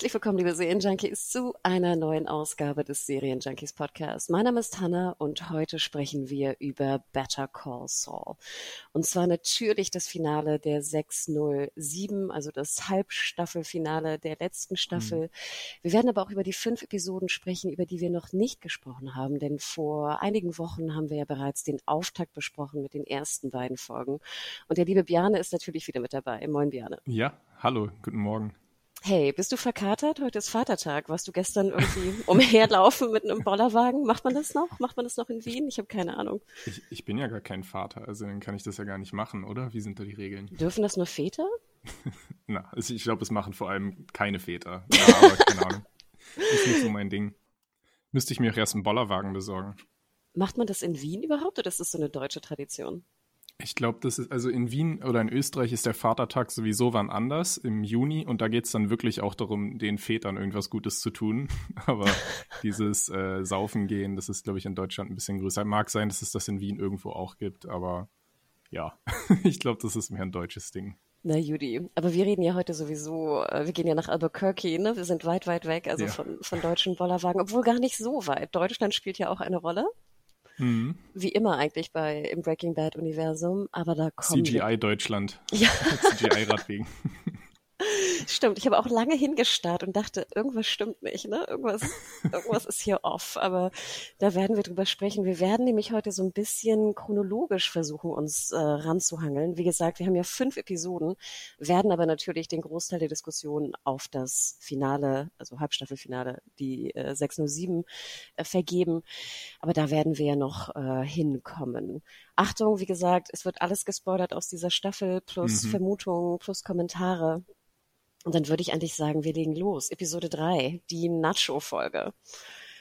Herzlich willkommen, liebe Serienjunkies, zu einer neuen Ausgabe des Serienjunkies Podcast. Mein Name ist Hannah und heute sprechen wir über Better Call Saul. Und zwar natürlich das Finale der 607, also das Halbstaffelfinale der letzten Staffel. Mhm. Wir werden aber auch über die fünf Episoden sprechen, über die wir noch nicht gesprochen haben, denn vor einigen Wochen haben wir ja bereits den Auftakt besprochen mit den ersten beiden Folgen. Und der liebe Bjarne ist natürlich wieder mit dabei. Moin, Bjarne. Ja, hallo, guten Morgen. Hey, bist du verkatert? Heute ist Vatertag. Warst du gestern irgendwie umherlaufen mit einem Bollerwagen? Macht man das noch? Macht man das noch in Wien? Ich habe keine Ahnung. Ich, ich, bin ja gar kein Vater, also dann kann ich das ja gar nicht machen, oder? Wie sind da die Regeln? Dürfen das nur Väter? Na, also ich glaube, es machen vor allem keine Väter. Ja, aber keine Ahnung. Ist nicht so mein Ding. Müsste ich mir auch erst einen Bollerwagen besorgen. Macht man das in Wien überhaupt oder ist das so eine deutsche Tradition? Ich glaube, das ist, also in Wien oder in Österreich ist der Vatertag sowieso wann anders, im Juni. Und da geht es dann wirklich auch darum, den Vätern irgendwas Gutes zu tun. Aber dieses äh, Saufen gehen, das ist, glaube ich, in Deutschland ein bisschen größer. Mag sein, dass es das in Wien irgendwo auch gibt, aber ja, ich glaube, das ist mehr ein deutsches Ding. Na Judy, aber wir reden ja heute sowieso, äh, wir gehen ja nach Albuquerque, ne? Wir sind weit, weit weg, also ja. von, von deutschen Bollerwagen, obwohl gar nicht so weit. Deutschland spielt ja auch eine Rolle. Mhm. Wie immer eigentlich bei im Breaking Bad Universum, aber da kommt CGI Deutschland. Ja. CGI Radwegen. Stimmt, ich habe auch lange hingestarrt und dachte, irgendwas stimmt nicht, ne? Irgendwas, irgendwas ist hier off. Aber da werden wir drüber sprechen. Wir werden nämlich heute so ein bisschen chronologisch versuchen, uns äh, ranzuhangeln. Wie gesagt, wir haben ja fünf Episoden, werden aber natürlich den Großteil der Diskussion auf das Finale, also Halbstaffelfinale, die äh, 607, äh, vergeben. Aber da werden wir ja noch äh, hinkommen. Achtung, wie gesagt, es wird alles gespoilert aus dieser Staffel, plus mhm. Vermutungen, plus Kommentare. Und dann würde ich eigentlich sagen, wir legen los. Episode 3, die Nacho-Folge.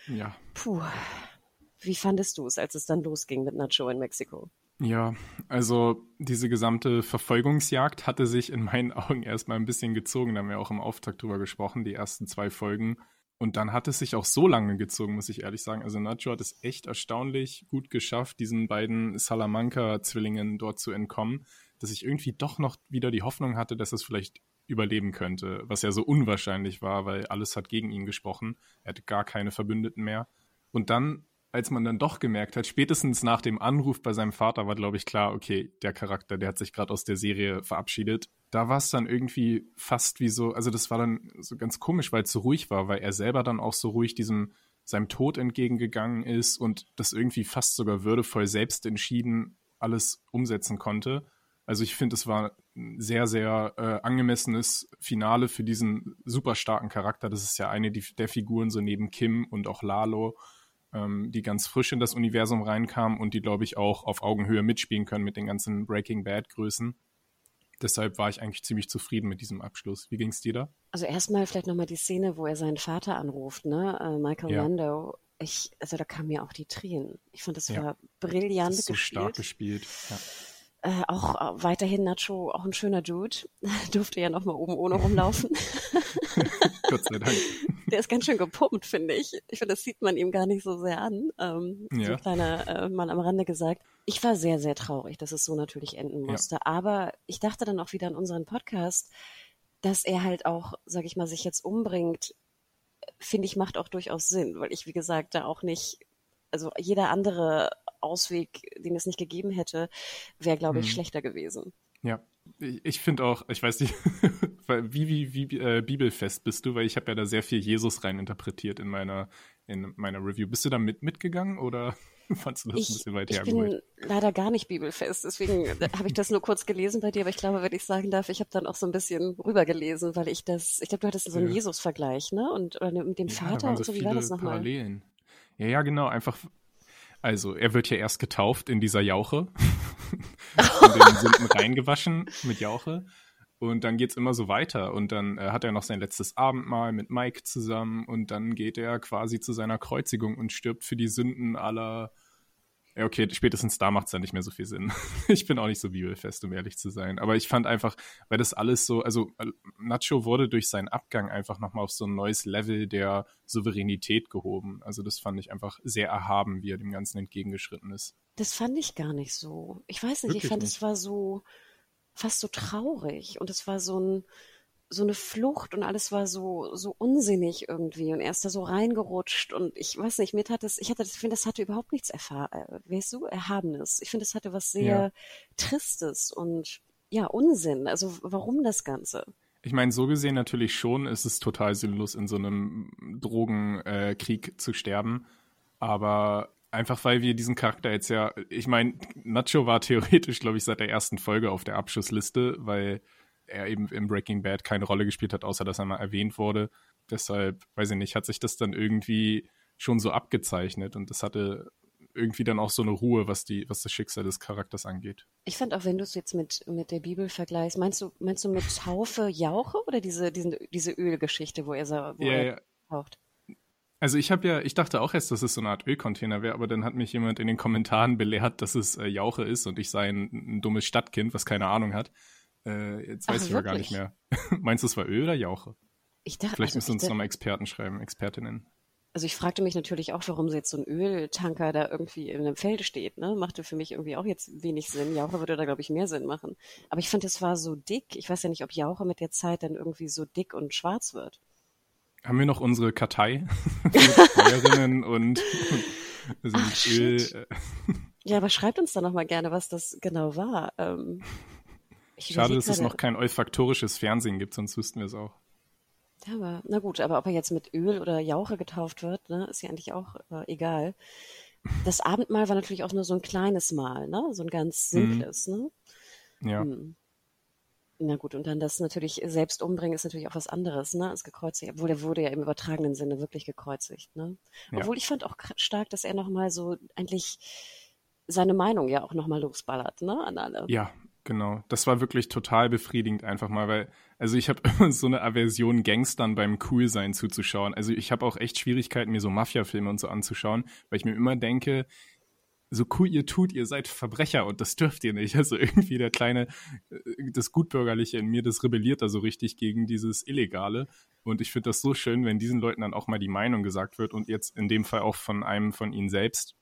Ja. Puh. Wie fandest du es, als es dann losging mit Nacho in Mexiko? Ja, also diese gesamte Verfolgungsjagd hatte sich in meinen Augen erstmal ein bisschen gezogen. Da haben wir auch im Auftakt drüber gesprochen, die ersten zwei Folgen. Und dann hat es sich auch so lange gezogen, muss ich ehrlich sagen. Also Nacho hat es echt erstaunlich gut geschafft, diesen beiden Salamanca-Zwillingen dort zu entkommen, dass ich irgendwie doch noch wieder die Hoffnung hatte, dass es vielleicht überleben könnte, was ja so unwahrscheinlich war, weil alles hat gegen ihn gesprochen. Er hatte gar keine Verbündeten mehr. Und dann, als man dann doch gemerkt hat, spätestens nach dem Anruf bei seinem Vater war, glaube ich, klar, okay, der Charakter, der hat sich gerade aus der Serie verabschiedet. Da war es dann irgendwie fast wie so, also das war dann so ganz komisch, weil es so ruhig war, weil er selber dann auch so ruhig diesem seinem Tod entgegengegangen ist und das irgendwie fast sogar würdevoll selbst entschieden alles umsetzen konnte. Also ich finde, es war ein sehr, sehr äh, angemessenes Finale für diesen super starken Charakter. Das ist ja eine der Figuren so neben Kim und auch Lalo, ähm, die ganz frisch in das Universum reinkamen und die, glaube ich, auch auf Augenhöhe mitspielen können mit den ganzen Breaking Bad Größen. Deshalb war ich eigentlich ziemlich zufrieden mit diesem Abschluss. Wie ging es dir da? Also erstmal vielleicht nochmal die Szene, wo er seinen Vater anruft, ne? Äh, Michael ja. Lando. Ich, also da kamen mir auch die Tränen. Ich fand, das ja. war brillant das ist so gespielt. stark gespielt. Ja. Äh, auch äh, weiterhin Nacho, auch ein schöner Dude. Durfte ja noch mal oben ohne rumlaufen. Gott sei Dank. Der ist ganz schön gepumpt, finde ich. Ich finde, das sieht man ihm gar nicht so sehr an. Ähm, ja. So ein kleiner äh, Mal am Rande gesagt. Ich war sehr, sehr traurig, dass es so natürlich enden musste. Ja. Aber ich dachte dann auch wieder an unseren Podcast, dass er halt auch, sag ich mal, sich jetzt umbringt, finde ich, macht auch durchaus Sinn, weil ich, wie gesagt, da auch nicht also jeder andere Ausweg, den es nicht gegeben hätte, wäre, glaube ich, hm. schlechter gewesen. Ja, ich finde auch, ich weiß nicht, wie, wie, wie äh, bibelfest bist du, weil ich habe ja da sehr viel Jesus rein interpretiert in meiner, in meiner Review. Bist du da mit mitgegangen oder fandst du das ich, ein bisschen weit Ich bin leider gar nicht bibelfest, deswegen habe ich das nur kurz gelesen bei dir, aber ich glaube, wenn ich sagen darf, ich habe dann auch so ein bisschen rübergelesen, weil ich das, ich glaube, du hattest so einen ja. Jesus-Vergleich, ne? Und oder mit dem ja, Vater und so, wie war das nochmal? Parallelen. Ja, ja, genau, einfach Also, er wird ja erst getauft in dieser Jauche. in den Sünden reingewaschen mit Jauche. Und dann geht's immer so weiter. Und dann äh, hat er noch sein letztes Abendmahl mit Mike zusammen. Und dann geht er quasi zu seiner Kreuzigung und stirbt für die Sünden aller. Ja, okay, spätestens da macht's dann nicht mehr so viel Sinn. ich bin auch nicht so bibelfest, um ehrlich zu sein. Aber ich fand einfach, weil das alles so, also äh, Nacho wurde durch seinen Abgang einfach nochmal auf so ein neues Level der Souveränität gehoben. Also das fand ich einfach sehr erhaben, wie er dem Ganzen entgegengeschritten ist. Das fand ich gar nicht so. Ich weiß nicht, Wirklich ich fand, es war so fast so traurig und es war so ein so eine Flucht und alles war so so unsinnig irgendwie und er ist da so reingerutscht und ich weiß nicht, mir tat das, ich hatte, ich finde, das hatte überhaupt nichts erfahr, äh, weißt du, Erhabenes. Ich finde, es hatte was sehr Ja. Tristes und ja, Unsinn. Also warum das Ganze? Ich meine, so gesehen natürlich schon ist es total sinnlos, in so einem Drogenkrieg äh, zu sterben. Aber einfach weil wir diesen Charakter jetzt ja, ich meine, Nacho war theoretisch, glaube ich, seit der ersten Folge auf der Abschussliste, weil er eben im Breaking Bad keine Rolle gespielt hat, außer dass er mal erwähnt wurde. Deshalb, weiß ich nicht, hat sich das dann irgendwie schon so abgezeichnet und das hatte irgendwie dann auch so eine Ruhe, was die, was das Schicksal des Charakters angeht. Ich fand auch, wenn du es jetzt mit, mit der Bibel vergleichst, meinst du, meinst du mit Taufe Jauche oder diese, diesen, diese Ölgeschichte, wo er, sa- wo Ja, er ja. taucht? Also ich habe ja, ich dachte auch erst, dass es so eine Art Ölcontainer wäre, aber dann hat mich jemand in den Kommentaren belehrt, dass es äh, Jauche ist und ich sei ein, ein dummes Stadtkind, was keine Ahnung hat. Äh, jetzt Ach, weiß ich aber gar nicht mehr. Meinst du, es war Öl oder Jauche? Ich dachte, Vielleicht also, müssen uns nochmal Experten schreiben, Expertinnen. also ich fragte mich natürlich auch, warum so jetzt so ein Öltanker da irgendwie in einem Feld steht. Ne? Machte für mich irgendwie auch jetzt wenig Sinn. Jauche würde da, glaube ich, mehr Sinn machen. Aber ich fand, es war so dick. Ich weiß ja nicht, ob Jauche mit der Zeit dann irgendwie so dick und schwarz wird. Haben wir noch unsere Kartei mit Feuerinnen und, und Ach, Öl? shit. äh, Ja, aber schreibt uns dann nochmal gerne, was das genau war. Ähm, Schade, dass es noch kein olfaktorisches Fernsehen gibt, sonst wüssten wir es auch. Ja, aber, na gut, aber ob er jetzt mit Öl oder Jauche getauft wird, ne, ist ja eigentlich auch äh, egal. Das Abendmahl war natürlich auch nur so ein kleines Mahl, ne? So ein ganz simples, ne? Ja. Hm. Na gut, und dann das natürlich selbst umbringen ist natürlich auch was anderes, ne? Als gekreuzigt, obwohl er wurde ja im übertragenen Sinne wirklich gekreuzigt, ne? Ja. Obwohl ich fand auch stark, dass er nochmal so eigentlich seine Meinung ja auch nochmal losballert, ne? An alle. Ja, genau. Das war wirklich total befriedigend einfach mal, weil, also ich habe immer so eine Aversion, Gangstern beim Coolsein zuzuschauen. Also ich habe auch echt Schwierigkeiten, mir so Mafia-Filme und so anzuschauen, weil ich mir immer denke, so cool ihr tut, ihr seid Verbrecher und das dürft ihr nicht. Also irgendwie der kleine, äh, das Gutbürgerliche in mir, das rebelliert da so richtig gegen dieses Illegale. Und ich finde das so schön, wenn diesen Leuten dann auch mal die Meinung gesagt wird und jetzt in dem Fall auch von einem von ihnen selbst.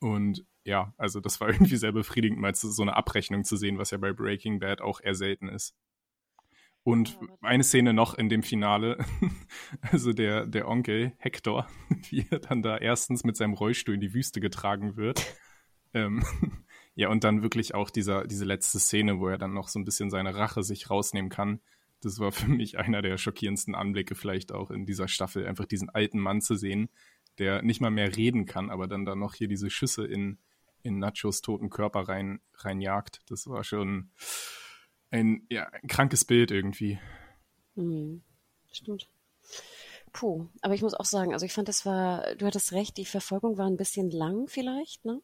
Und ja, also das war irgendwie sehr befriedigend, mal so eine Abrechnung zu sehen, was ja bei Breaking Bad auch eher selten ist. Und eine Szene noch in dem Finale, also der, der Onkel Hector, wie er dann da erstens mit seinem Rollstuhl in die Wüste getragen wird. Ähm, ja, und dann wirklich auch dieser, diese letzte Szene, wo er dann noch so ein bisschen seine Rache sich rausnehmen kann. Das war für mich einer der schockierendsten Anblicke vielleicht auch in dieser Staffel, einfach diesen alten Mann zu sehen, der nicht mal mehr reden kann, aber dann da noch hier diese Schüsse in, in Nachos toten Körper rein, reinjagt. Das war schon ein, ja, ein krankes Bild irgendwie. Hm, stimmt. Puh, aber ich muss auch sagen, also ich fand, das war, du hattest recht, die Verfolgung war ein bisschen lang vielleicht, ne?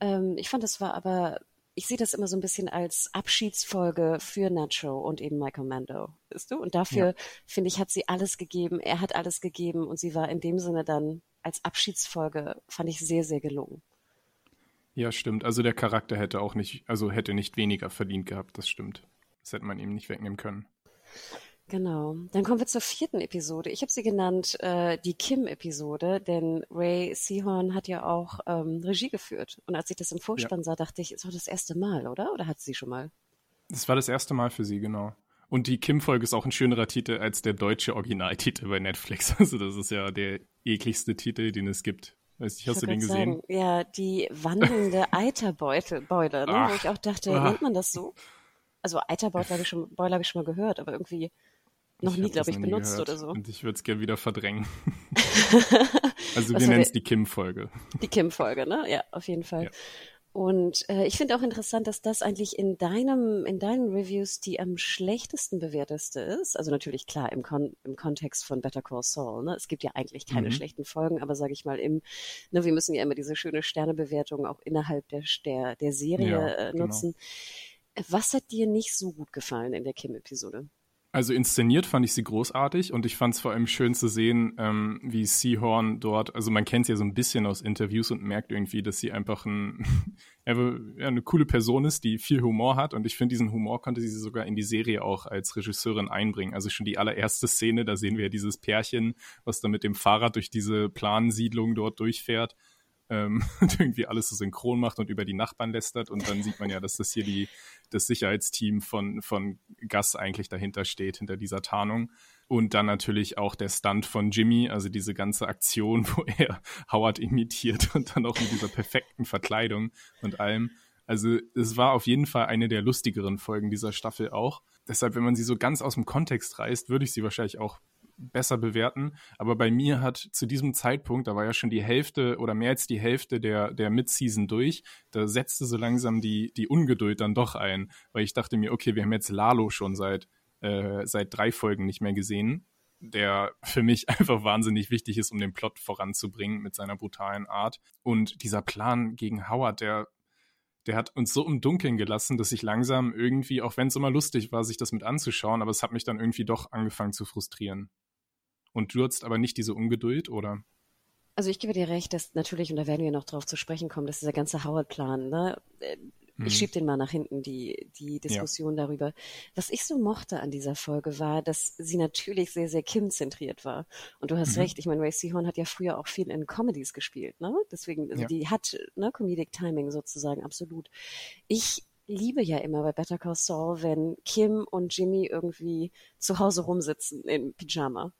Ähm, ich fand, das war aber, ich sehe das immer so ein bisschen als Abschiedsfolge für Nacho und eben Michael Mando, weißt du? Und dafür, finde ich, hat sie alles gegeben, er hat alles gegeben und sie war in dem Sinne dann als Abschiedsfolge, fand ich sehr, sehr gelungen. Ja, stimmt. Also der Charakter hätte auch nicht, also hätte nicht weniger verdient gehabt, das stimmt. Das hätte man ihm nicht wegnehmen können. Genau. Dann kommen wir zur vierten Episode. Ich habe sie genannt äh, die Kim-Episode, denn Ray Seahorn hat ja auch ähm, Regie geführt. Und als ich das im Vorspann sah, dachte ich, ist doch das erste Mal, oder? Oder hat sie schon mal? Das war das erste Mal für sie, genau. Und die Kim-Folge ist auch ein schönerer Titel als der deutsche Originaltitel bei Netflix. Also das ist ja der ekligste Titel, den es gibt. Weiß nicht, hast du den gesehen? Sagen, ja, die wandelnde Eiterbeute, Beule, ne? Ach, wo ich auch dachte, ah. nennt man das so? Also Eiterbeule habe ich schon, Beule habe ich schon mal gehört, aber irgendwie noch Ich nie, hab glaube ich, benutzt gehört oder so. Und ich würde es gerne wieder verdrängen. also wir nennen es die Kim-Folge. Die Kim-Folge, ne? Ja, auf jeden Fall. Ja. Und äh, ich finde auch interessant, dass das eigentlich in deinem, in deinen Reviews die am schlechtesten bewerteste ist. Also natürlich klar im, Kon im Kontext von Better Call Saul. Ne? Es gibt ja eigentlich keine mhm. schlechten Folgen, aber sage ich mal im, ne, wir müssen ja immer diese schöne Sternebewertung auch innerhalb der der, der Serie ja, äh, genau. nutzen. Genau. Was hat dir nicht so gut gefallen in der Kim-Episode? Also inszeniert fand ich sie großartig und ich fand es vor allem schön zu sehen, ähm, wie Seahorn dort, also man kennt sie ja so ein bisschen aus Interviews und merkt irgendwie, dass sie einfach ein, eine coole Person ist, die viel Humor hat und ich finde, diesen Humor konnte sie sogar in die Serie auch als Regisseurin einbringen. Also schon die allererste Szene, da sehen wir ja dieses Pärchen, was da mit dem Fahrrad durch diese Plansiedlung dort durchfährt ähm, irgendwie alles so synchron macht und über die Nachbarn lästert. Und dann sieht man ja, dass das hier die, das Sicherheitsteam von, von Gus eigentlich dahinter steht, hinter dieser Tarnung. Und dann natürlich auch der Stunt von Jimmy, also diese ganze Aktion, wo er Howard imitiert und dann auch mit dieser perfekten Verkleidung und allem. Also es war auf jeden Fall eine der lustigeren Folgen dieser Staffel auch. Deshalb, wenn man sie so ganz aus dem Kontext reißt, würde ich sie wahrscheinlich auch besser bewerten. Aber bei mir hat zu diesem Zeitpunkt, da war ja schon die Hälfte oder mehr als die Hälfte der, der Mid-Season durch, da setzte so langsam die, die Ungeduld dann doch ein, weil ich dachte mir, okay, wir haben jetzt Lalo schon seit, äh, seit drei Folgen nicht mehr gesehen, der für mich einfach wahnsinnig wichtig ist, um den Plot voranzubringen mit seiner brutalen Art. Und dieser Plan gegen Howard, der der hat uns so im Dunkeln gelassen, dass ich langsam irgendwie, auch wenn es immer lustig war, sich das mit anzuschauen, aber es hat mich dann irgendwie doch angefangen zu frustrieren. Und du hattest aber nicht diese Ungeduld, oder? Also ich gebe dir recht, dass natürlich, und da werden wir noch drauf zu sprechen kommen, dass dieser ganze Howard-Plan, ne, äh, ich mhm. schieb den mal nach hinten, die, die Diskussion ja. darüber. Was ich so mochte an dieser Folge war, dass sie natürlich sehr, sehr Kim-zentriert war. Und du hast mhm. recht, ich meine, Ray Seahorn hat ja früher auch viel in Comedies gespielt, ne? Deswegen, also ja. die hat, ne, Comedic Timing sozusagen, absolut. Ich liebe ja immer bei Better Call Saul, wenn Kim und Jimmy irgendwie zu Hause rumsitzen in Pyjama.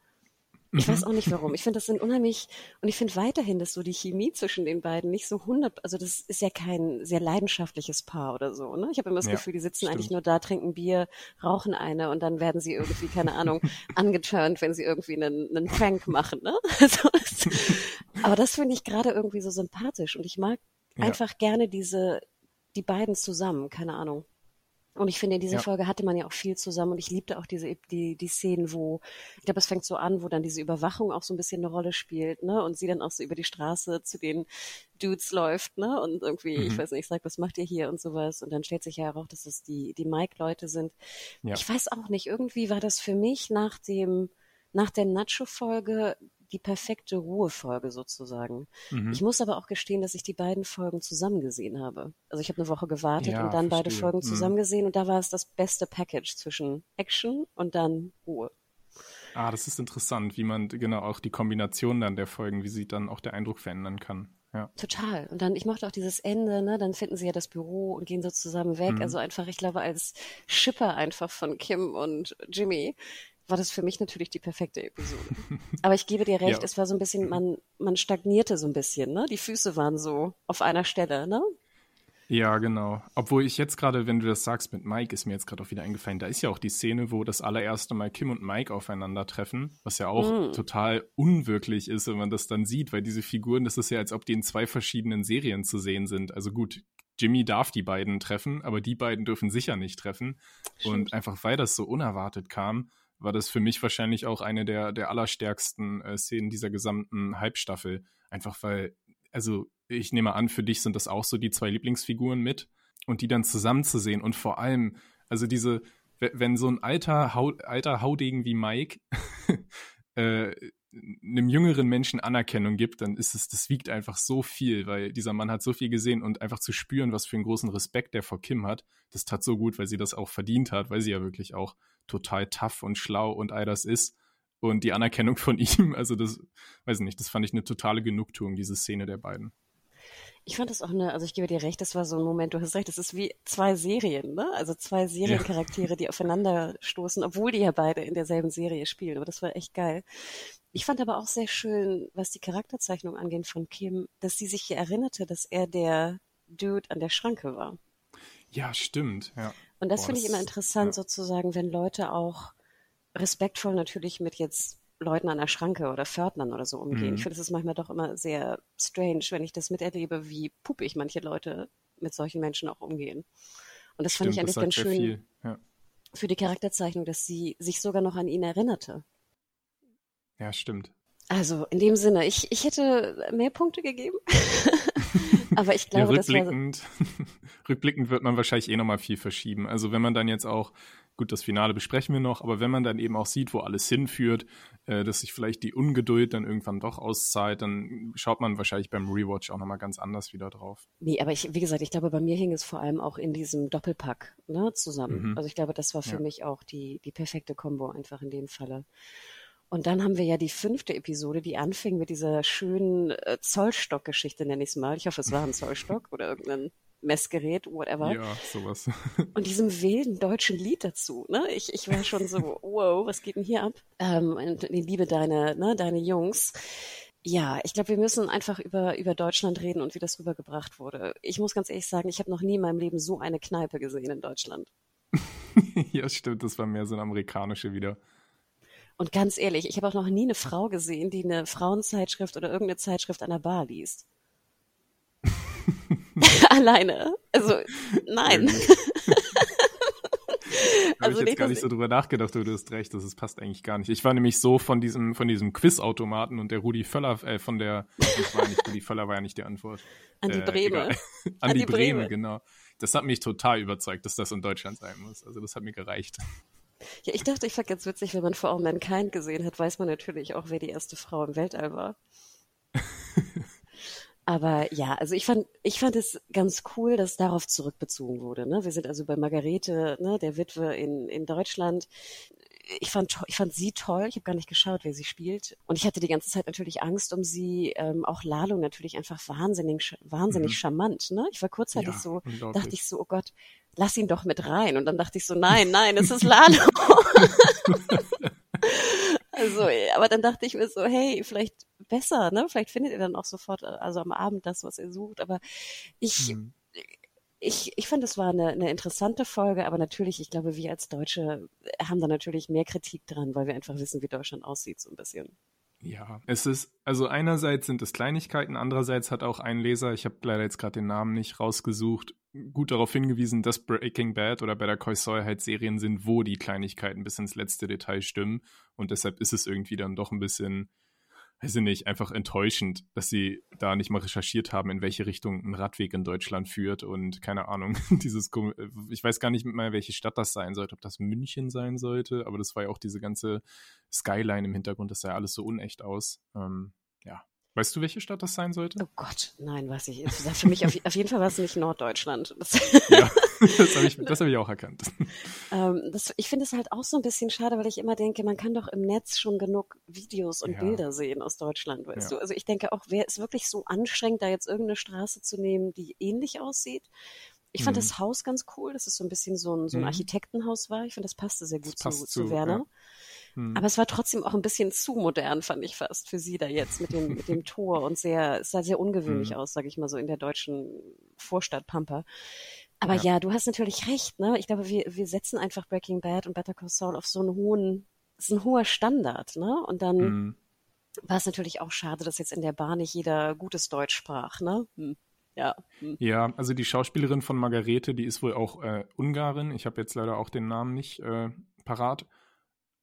Ich weiß mhm. auch nicht warum. Ich finde, das sind unheimlich, und ich finde weiterhin, dass so die Chemie zwischen den beiden nicht so hundert, also das ist ja kein sehr leidenschaftliches Paar oder so, ne? Ich habe immer das ja, Gefühl, die sitzen stimmt. eigentlich nur da, trinken Bier, rauchen eine und dann werden sie irgendwie, keine Ahnung, angeturnt, wenn sie irgendwie einen, einen Prank machen, ne? Also, aber das finde ich gerade irgendwie so sympathisch und ich mag ja. einfach gerne diese, die beiden zusammen, keine Ahnung. Und ich finde, in dieser ja. Folge hatte man ja auch viel zusammen und ich liebte auch diese, die, die Szenen, wo, ich glaube, es fängt so an, wo dann diese Überwachung auch so ein bisschen eine Rolle spielt, ne? Und sie dann auch so über die Straße zu den Dudes läuft, ne? Und irgendwie, mhm. ich weiß nicht, sagt, was macht ihr hier und sowas. Und dann stellt sich ja auch, dass es die, die Mike-Leute sind. Ja. Ich weiß auch nicht, irgendwie war das für mich nach dem, nach der Nacho-Folge die perfekte Ruhefolge sozusagen. Mhm. Ich muss aber auch gestehen, dass ich die beiden Folgen zusammen gesehen habe. Also ich habe eine Woche gewartet ja, und dann verstehe. beide Folgen mhm. zusammen gesehen und da war es das beste Package zwischen Action und dann Ruhe. Ah, das ist interessant, wie man genau auch die Kombination dann der Folgen, wie sie dann auch der Eindruck verändern kann. Ja. Total. Und dann, ich mochte auch dieses Ende, ne? Dann finden sie ja das Büro und gehen so zusammen weg. Mhm. Also einfach, ich glaube, als Schipper einfach von Kim und Jimmy war das für mich natürlich die perfekte Episode. Aber ich gebe dir recht, ja. es war so ein bisschen, man, man stagnierte so ein bisschen, ne? Die Füße waren so auf einer Stelle, ne? Ja, genau. Obwohl ich jetzt gerade, wenn du das sagst mit Mike, ist mir jetzt gerade auch wieder eingefallen, da ist ja auch die Szene, wo das allererste Mal Kim und Mike aufeinandertreffen, was ja auch mm. total unwirklich ist, wenn man das dann sieht, weil diese Figuren, das ist ja, als ob die in zwei verschiedenen Serien zu sehen sind. Also gut, Jimmy darf die beiden treffen, aber die beiden dürfen sicher nicht treffen. Stimmt. Und einfach weil das so unerwartet kam, war das für mich wahrscheinlich auch eine der, der allerstärksten äh, Szenen dieser gesamten Halbstaffel. Einfach weil, also ich nehme an, für dich sind das auch so die zwei Lieblingsfiguren mit und die dann zusammenzusehen und vor allem, also diese, wenn so ein alter, alter Haudegen wie Mike äh, einem jüngeren Menschen Anerkennung gibt, dann ist es, das wiegt einfach so viel, weil dieser Mann hat so viel gesehen und einfach zu spüren, was für einen großen Respekt der vor Kim hat, das tat so gut, weil sie das auch verdient hat, weil sie ja wirklich auch total tough und schlau und all das ist. Und die Anerkennung von ihm, also das, weiß nicht, das fand ich eine totale Genugtuung, diese Szene der beiden. Ich fand das auch eine, also ich gebe dir recht, das war so ein Moment, du hast recht, das ist wie zwei Serien, ne? Also zwei Seriencharaktere, ja. die aufeinander stoßen, obwohl die ja beide in derselben Serie spielen. Aber das war echt geil. Ich fand aber auch sehr schön, was die Charakterzeichnung angeht von Kim, dass sie sich hier erinnerte, dass er der Dude an der Schranke war. Ja, stimmt, ja. Und das finde ich immer interessant, ja. sozusagen, wenn Leute auch respektvoll natürlich mit jetzt Leuten an der Schranke oder Pförtnern oder so umgehen. Mhm. Ich finde, es ist manchmal doch immer sehr strange, wenn ich das miterlebe, wie puppig manche Leute mit solchen Menschen auch umgehen. Und das Stimmt, fand ich eigentlich ganz schön ja. für die Charakterzeichnung, dass sie sich sogar noch an ihn erinnerte. Ja, stimmt. Also in dem Sinne, ich, ich hätte mehr Punkte gegeben. Aber ich glaube, ja, rückblickend, das war rückblickend wird man wahrscheinlich eh nochmal viel verschieben. Also wenn man dann jetzt auch, gut, das Finale besprechen wir noch, aber wenn man dann eben auch sieht, wo alles hinführt, äh, dass sich vielleicht die Ungeduld dann irgendwann doch auszahlt, dann schaut man wahrscheinlich beim Rewatch auch nochmal ganz anders wieder drauf. Nee, aber ich, wie gesagt, ich glaube, bei mir hing es vor allem auch in diesem Doppelpack ne, zusammen. Mhm. Also ich glaube, das war für ja. mich auch die, die perfekte Kombo einfach in dem Falle. Und dann haben wir ja die fünfte Episode, die anfing mit dieser schönen äh, Zollstock-Geschichte, nenne ich es mal. Ich hoffe, es war ein Zollstock oder irgendein Messgerät, whatever. Ja, sowas. und diesem wilden deutschen Lied dazu. Ne? Ich, ich war schon so, wow, was geht denn hier ab? Ähm, und ich liebe deine, ne, deine Jungs. Ja, ich glaube, wir müssen einfach über, über Deutschland reden und wie das rübergebracht wurde. Ich muss ganz ehrlich sagen, ich habe noch nie in meinem Leben so eine Kneipe gesehen in Deutschland. ja, stimmt, das war mehr so ein amerikanische wieder. Und ganz ehrlich, ich habe auch noch nie eine Frau gesehen, die eine Frauenzeitschrift oder irgendeine Zeitschrift an der Bar liest. Alleine. Also, nein. Da also, habe ich jetzt gar nicht so drüber nachgedacht, du hast recht, das ist, passt eigentlich gar nicht. Ich war nämlich so von diesem, von diesem Quizautomaten und der Rudi Völler, äh, von der, ich war nicht, Rudi Völler war ja nicht die Antwort. An die äh, Breme. An, An die, die Breme, Breme, genau. Das hat mich total überzeugt, dass das in Deutschland sein muss. Also das hat mir gereicht. Ja, ich dachte, ich fand ganz witzig, wenn man For All Mankind gesehen hat, weiß man natürlich auch, wer die erste Frau im Weltall war. Aber ja, also ich fand, ich fand es ganz cool, dass darauf zurückbezogen wurde. Ne? Wir sind also bei Margarete, ne, der Witwe in, in Deutschland. Ich fand, ich fand sie toll. Ich habe gar nicht geschaut, wer sie spielt. Und ich hatte die ganze Zeit natürlich Angst um sie. Ähm, auch Lalo natürlich einfach wahnsinnig, wahnsinnig mhm. charmant. Ne? Ich war kurzzeitig ja, so, dachte ich so, oh Gott, lass ihn doch mit rein. Und dann dachte ich so, nein, nein, es ist Lalo. also, aber dann dachte ich mir so, hey, vielleicht besser, ne? Vielleicht findet ihr dann auch sofort, also am Abend das, was ihr sucht. Aber ich, mhm. ich, ich fand, es war eine, eine interessante Folge, aber natürlich, ich glaube, wir als Deutsche haben da natürlich mehr Kritik dran, weil wir einfach wissen, wie Deutschland aussieht, so ein bisschen. Ja, es ist, also einerseits sind es Kleinigkeiten, andererseits hat auch ein Leser, ich habe leider jetzt gerade den Namen nicht rausgesucht, gut darauf hingewiesen, dass Breaking Bad oder Better Call Saul halt Serien sind, wo die Kleinigkeiten bis ins letzte Detail stimmen und deshalb ist es irgendwie dann doch ein bisschen weiß ich nicht, einfach enttäuschend, dass sie da nicht mal recherchiert haben, in welche Richtung ein Radweg in Deutschland führt und keine Ahnung, dieses, ich weiß gar nicht mehr, welche Stadt das sein sollte, ob das München sein sollte, aber das war ja auch diese ganze Skyline im Hintergrund, das sah ja alles so unecht aus. Ähm, ja, Weißt du, welche Stadt das sein sollte? Oh Gott, nein, weiß ich. Für mich auf, auf jeden Fall war es nicht Norddeutschland. Das ja, das habe ich, hab ich auch erkannt. Ähm, das, ich finde es halt auch so ein bisschen schade, weil ich immer denke, man kann doch im Netz schon genug Videos und ja. Bilder sehen aus Deutschland, weißt ja. du? Also ich denke auch, wäre es wirklich so anstrengend, da jetzt irgendeine Straße zu nehmen, die ähnlich aussieht? Ich fand mhm. das Haus ganz cool, dass es so ein bisschen so ein, so ein mhm. Architektenhaus war. Ich finde, das passte sehr gut zu, zu, zu Werner. Ja. Hm. Aber es war trotzdem auch ein bisschen zu modern, fand ich fast, für sie da jetzt mit dem, mit dem Tor und sehr, es sah sehr ungewöhnlich hm. aus, sage ich mal so, in der deutschen Vorstadt Pampa. Aber ja. ja. du hast natürlich recht, ne? Ich glaube, wir, wir setzen einfach Breaking Bad und Better Call Saul auf so einen hohen, ist ein hoher Standard, ne? Und dann hm. war es natürlich auch schade, dass jetzt in der Bar nicht jeder gutes Deutsch sprach, ne? Hm. Ja. Hm. ja, also die Schauspielerin von Margarete, die ist wohl auch äh, Ungarin. Ich habe jetzt leider auch den Namen nicht äh, parat.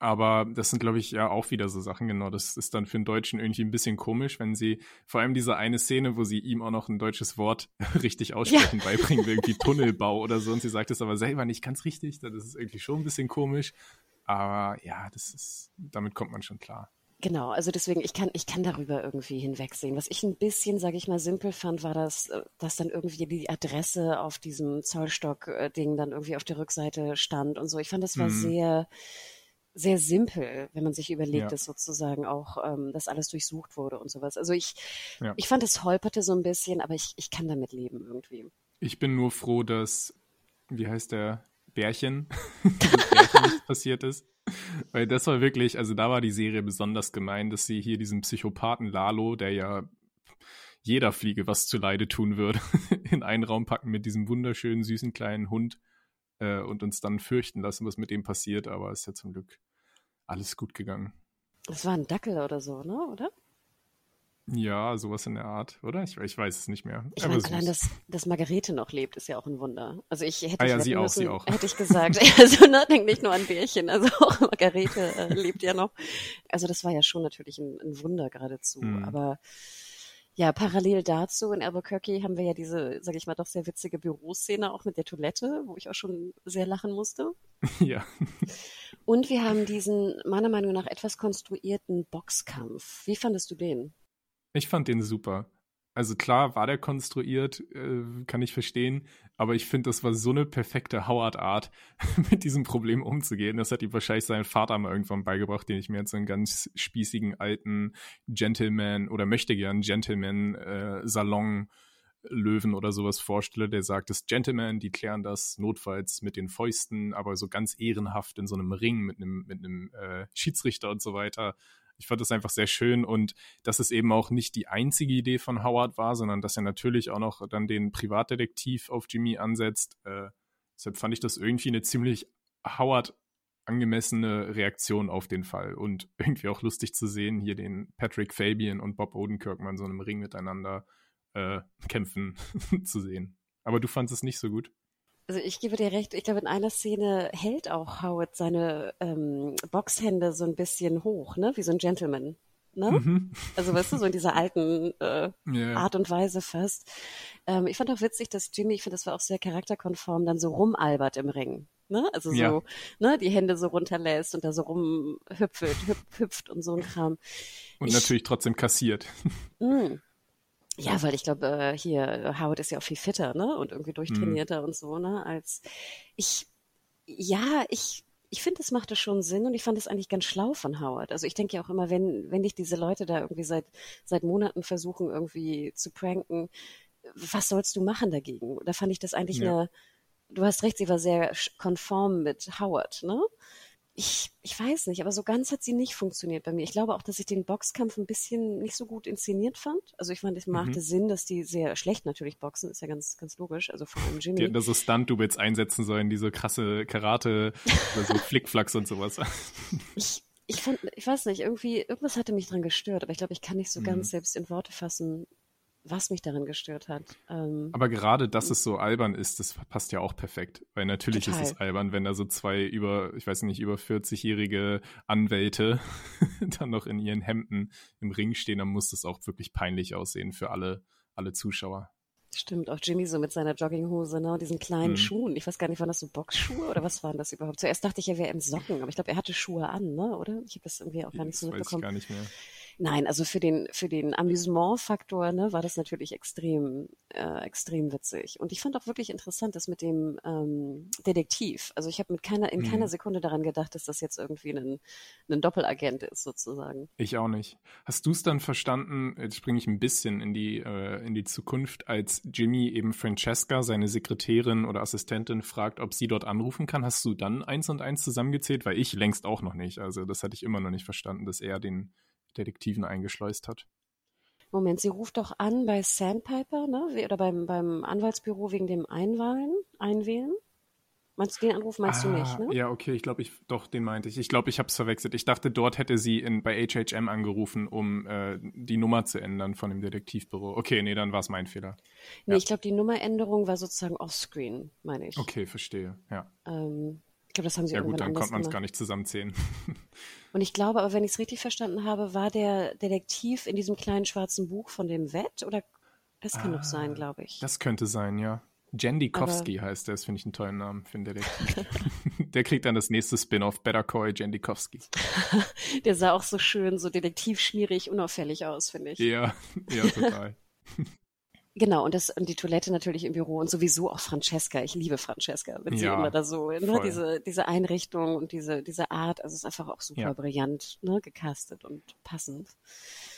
Aber das sind, glaube ich, ja auch wieder so Sachen, genau. Das ist dann für einen Deutschen irgendwie ein bisschen komisch, wenn sie, vor allem diese eine Szene, wo sie ihm auch noch ein deutsches Wort richtig aussprechen ja. beibringen, irgendwie Tunnelbau oder so, und sie sagt es aber selber nicht ganz richtig, das ist irgendwie schon ein bisschen komisch. Aber ja, das ist, damit kommt man schon klar. Genau, also deswegen, ich kann, ich kann darüber irgendwie hinwegsehen. Was ich ein bisschen, sage ich mal, simpel fand, war, dass, dass dann irgendwie die Adresse auf diesem Zollstock-Ding dann irgendwie auf der Rückseite stand und so. Ich fand, das war mhm. sehr, sehr simpel, wenn man sich überlegt, ja. dass sozusagen auch ähm, das alles durchsucht wurde und sowas. Also ich, ja. ich fand, es holperte so ein bisschen, aber ich, ich kann damit leben irgendwie. Ich bin nur froh, dass, wie heißt der, Bärchen, Bärchen passiert ist. Weil das war wirklich, also da war die Serie besonders gemein, dass sie hier diesen Psychopathen Lalo, der ja jeder Fliege was zu Leide tun würde, in einen Raum packen mit diesem wunderschönen, süßen kleinen Hund äh, und uns dann fürchten lassen, was mit dem passiert. Aber es ist ja zum Glück alles gut gegangen. Das war ein Dackel oder so, ne? Oder? Ja, sowas in der Art, oder? Ich, ich weiß es nicht mehr. Ich meine, allein, dass, dass Margarete noch lebt, ist ja auch ein Wunder. Also ich hätte ah, ja, sie auch, müssen, sie auch. hätte ich gesagt. also ne, denk nicht nur an Bärchen, also auch Margarete äh, lebt ja noch. Also das war ja schon natürlich ein, ein Wunder geradezu. Mhm. Aber ja, parallel dazu in Albuquerque haben wir ja diese, sage ich mal, doch sehr witzige Büroszene auch mit der Toilette, wo ich auch schon sehr lachen musste. Ja. Und wir haben diesen meiner Meinung nach etwas konstruierten Boxkampf. Wie fandest du den? Ich fand den super. Also klar war der konstruiert, äh, kann ich verstehen, aber ich finde, das war so eine perfekte Howard-Art, mit diesem Problem umzugehen. Das hat ihm wahrscheinlich sein Vater mal irgendwann beigebracht, den ich mir jetzt so einen ganz spießigen alten Gentleman oder möchte gern Gentleman äh, Löwen oder sowas vorstelle, der sagt, das Gentleman, die klären das notfalls mit den Fäusten, aber so ganz ehrenhaft in so einem Ring mit einem, mit einem äh, Schiedsrichter und so weiter. Ich fand das einfach sehr schön und dass es eben auch nicht die einzige Idee von Howard war, sondern dass er natürlich auch noch dann den Privatdetektiv auf Jimmy ansetzt. Äh, deshalb fand ich das irgendwie eine ziemlich Howard angemessene Reaktion auf den Fall und irgendwie auch lustig zu sehen, hier den Patrick Fabian und Bob Odenkirk mal in so einem Ring miteinander äh, kämpfen zu sehen. Aber du fandest es nicht so gut? Also ich gebe dir recht, ich glaube, in einer Szene hält auch Howard seine ähm, Boxhände so ein bisschen hoch, ne? Wie so ein Gentleman. Ne? Mhm. Also weißt du, so in dieser alten äh, yeah. Art und Weise fast. Ähm, ich fand auch witzig, dass Jimmy, ich finde, das war auch sehr charakterkonform, dann so rumalbert im Ring. Ne? Also so, ja. ne, die Hände so runterlässt und da so rumhüpft, hüpft und so ein Kram. Und ich, natürlich trotzdem kassiert. Mh. Ja, weil ich glaube, äh, hier, Howard ist ja auch viel fitter, ne? Und irgendwie durchtrainierter mhm. und so, ne? Als ich, ja, ich, ich finde, es machte schon Sinn und ich fand es eigentlich ganz schlau von Howard. Also ich denke ja auch immer, wenn, wenn dich diese Leute da irgendwie seit, seit Monaten versuchen, irgendwie zu pranken, was sollst du machen dagegen? Da fand ich das eigentlich ja. eine, du hast recht, sie war sehr konform mit Howard, ne? Ich, ich weiß nicht, aber so ganz hat sie nicht funktioniert bei mir. Ich glaube auch, dass ich den Boxkampf ein bisschen nicht so gut inszeniert fand. Also ich fand, es machte mhm. Sinn, dass die sehr schlecht natürlich boxen, ist ja ganz, ganz logisch. Also vor allem Jimmy. Die hätten da so Stunt-Doubles einsetzen sollen, diese krasse Karate, so Flickflacks und sowas. Ich, ich fand, ich weiß nicht, irgendwie, irgendwas hatte mich dran gestört, aber ich glaube, ich kann nicht so mhm. ganz selbst in Worte fassen, was mich darin gestört hat. Ähm, Aber gerade, dass es so albern ist, das passt ja auch perfekt. Weil natürlich total. ist es albern, wenn da so zwei über, ich weiß nicht, über 40-jährige Anwälte dann noch in ihren Hemden im Ring stehen, dann muss das auch wirklich peinlich aussehen für alle, alle Zuschauer. Stimmt, auch Jimmy so mit seiner Jogginghose, ne, und diesen kleinen mhm. Schuhen. Ich weiß gar nicht, waren das so Boxschuhe oder was waren das überhaupt? Zuerst dachte ich, er wäre in Socken, aber ich glaube, er hatte Schuhe an, ne, oder? Ich habe das irgendwie auch gar nicht so mitbekommen. Weiß ich gar nicht mehr. Nein, also für den, für den Amüsement-Faktor ne, war das natürlich extrem, äh, extrem witzig. Und ich fand auch wirklich interessant, das mit dem ähm, Detektiv. Also ich habe mit keiner, in hm. keiner Sekunde daran gedacht, dass das jetzt irgendwie ein, ein Doppelagent ist, sozusagen. Ich auch nicht. Hast du es dann verstanden, jetzt springe ich ein bisschen in die, äh, in die Zukunft, als Jimmy eben Francesca, seine Sekretärin oder Assistentin, fragt, ob sie dort anrufen kann? Hast du dann eins und eins zusammengezählt? Weil ich längst auch noch nicht. Also das hatte ich immer noch nicht verstanden, dass er den Detektiven eingeschleust hat. Moment, sie ruft doch an bei Sandpiper, ne? Oder beim, beim Anwaltsbüro wegen dem Einwahlen, Einwählen? Meinst du den Anruf meinst ah, du nicht, ne? Ja, okay, ich glaube, ich doch, den meinte ich. Ich glaube, ich habe es verwechselt. Ich dachte, dort hätte sie in, bei HHM angerufen, um äh, die Nummer zu ändern von dem Detektivbüro. Okay, nee, dann war es mein Fehler. Nee, ja. ich glaube, die Nummeränderung war sozusagen offscreen, meine ich. Okay, verstehe, ja. Ähm, ich glaube, das haben sie Ja gut, dann konnte man es gar nicht zusammenzählen. Und ich glaube, aber wenn ich es richtig verstanden habe, war der Detektiv in diesem kleinen schwarzen Buch von dem Wett oder das kann ah, doch sein, glaube ich. Das könnte sein, ja. Jendikowski heißt der, das finde ich einen tollen Namen für einen Detektiv. der kriegt dann das nächste Spin-off, Better Call Jendikowski. der sah auch so schön, so detektivschmierig, unauffällig aus, finde ich. Ja, ja, total. Genau, und das und die Toilette natürlich im Büro und sowieso auch Francesca. Ich liebe Francesca, wenn sie ja, immer da so, ne, diese, diese Einrichtung und diese, diese Art, also es ist einfach auch super ja. brillant, ne, gecastet und passend.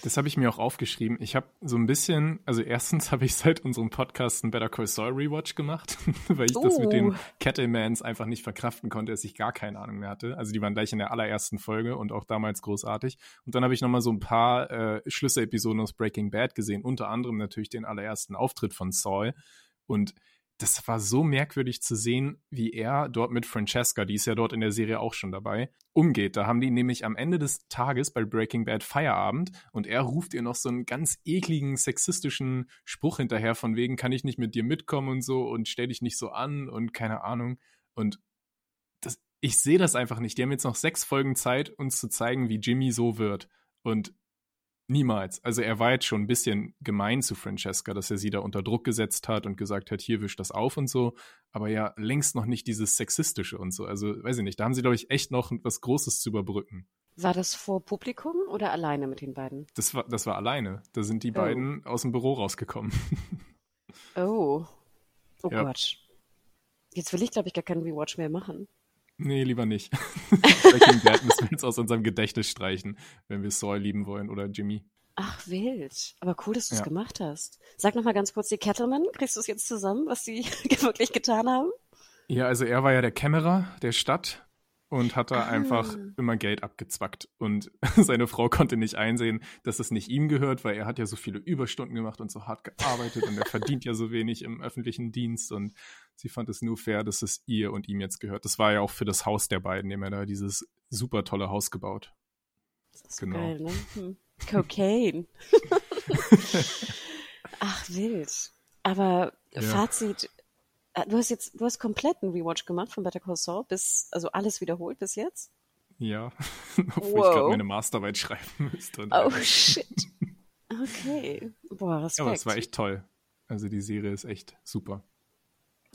Das habe ich mir auch aufgeschrieben. Ich habe so ein bisschen, also erstens habe ich seit unserem Podcast einen Better Call Saul Rewatch gemacht, weil ich oh. das mit den. Kettlemans einfach nicht verkraften konnte, dass ich gar keine Ahnung mehr hatte. Also die waren gleich in der allerersten Folge und auch damals großartig. Und dann habe ich nochmal so ein paar äh, Schlüsselepisoden aus Breaking Bad gesehen, unter anderem natürlich den allerersten Auftritt von Saul. Und das war so merkwürdig zu sehen, wie er dort mit Francesca, die ist ja dort in der Serie auch schon dabei, umgeht. Da haben die nämlich am Ende des Tages bei Breaking Bad Feierabend und er ruft ihr noch so einen ganz ekligen, sexistischen Spruch hinterher von wegen, kann ich nicht mit dir mitkommen und so und stell dich nicht so an und keine Ahnung. Und das, ich sehe das einfach nicht. Die haben jetzt noch sechs Folgen Zeit, uns zu zeigen, wie Jimmy so wird. Und Niemals. Also er war jetzt schon ein bisschen gemein zu Francesca, dass er sie da unter Druck gesetzt hat und gesagt hat, hier wisch das auf und so. Aber ja, längst noch nicht dieses Sexistische und so. Also weiß ich nicht, da haben sie, glaube ich, echt noch was Großes zu überbrücken. War das vor Publikum oder alleine mit den beiden? Das war, das war alleine. Da sind die oh. beiden aus dem Büro rausgekommen. oh. Oh ja. Gott. Jetzt will ich, glaube ich, gar keinen Rewatch mehr machen. Nee, lieber nicht. Breaking Bad müssen wir jetzt aus unserem Gedächtnis streichen, wenn wir Saul lieben wollen oder Jimmy. Ach, wild. Aber cool, dass du es ja. gemacht hast. Sag noch mal ganz kurz, die Kettleman, kriegst du es jetzt zusammen, was sie wirklich getan haben? Ja, also er war ja der Kämmerer der Stadt und hat da ah. einfach immer Geld abgezwackt. Und seine Frau konnte nicht einsehen, dass es nicht ihm gehört, weil er hat ja so viele Überstunden gemacht und so hart gearbeitet und er verdient ja so wenig im öffentlichen Dienst. Und sie fand es nur fair, dass es ihr und ihm jetzt gehört. Das war ja auch für das Haus der beiden, dem er da dieses super tolle Haus gebaut. Das ist genau. geil, ne? Hm. Cocaine. Ach, wild. Aber ja. Fazit, du hast jetzt, du hast komplett einen Rewatch gemacht von Better Call Saul, bis, also alles wiederholt bis jetzt? Ja, obwohl wow. ich gerade meine Masterarbeit schreiben müsste. Oh shit. Okay. Boah, Respekt. Ja, aber es war echt toll. Also die Serie ist echt super.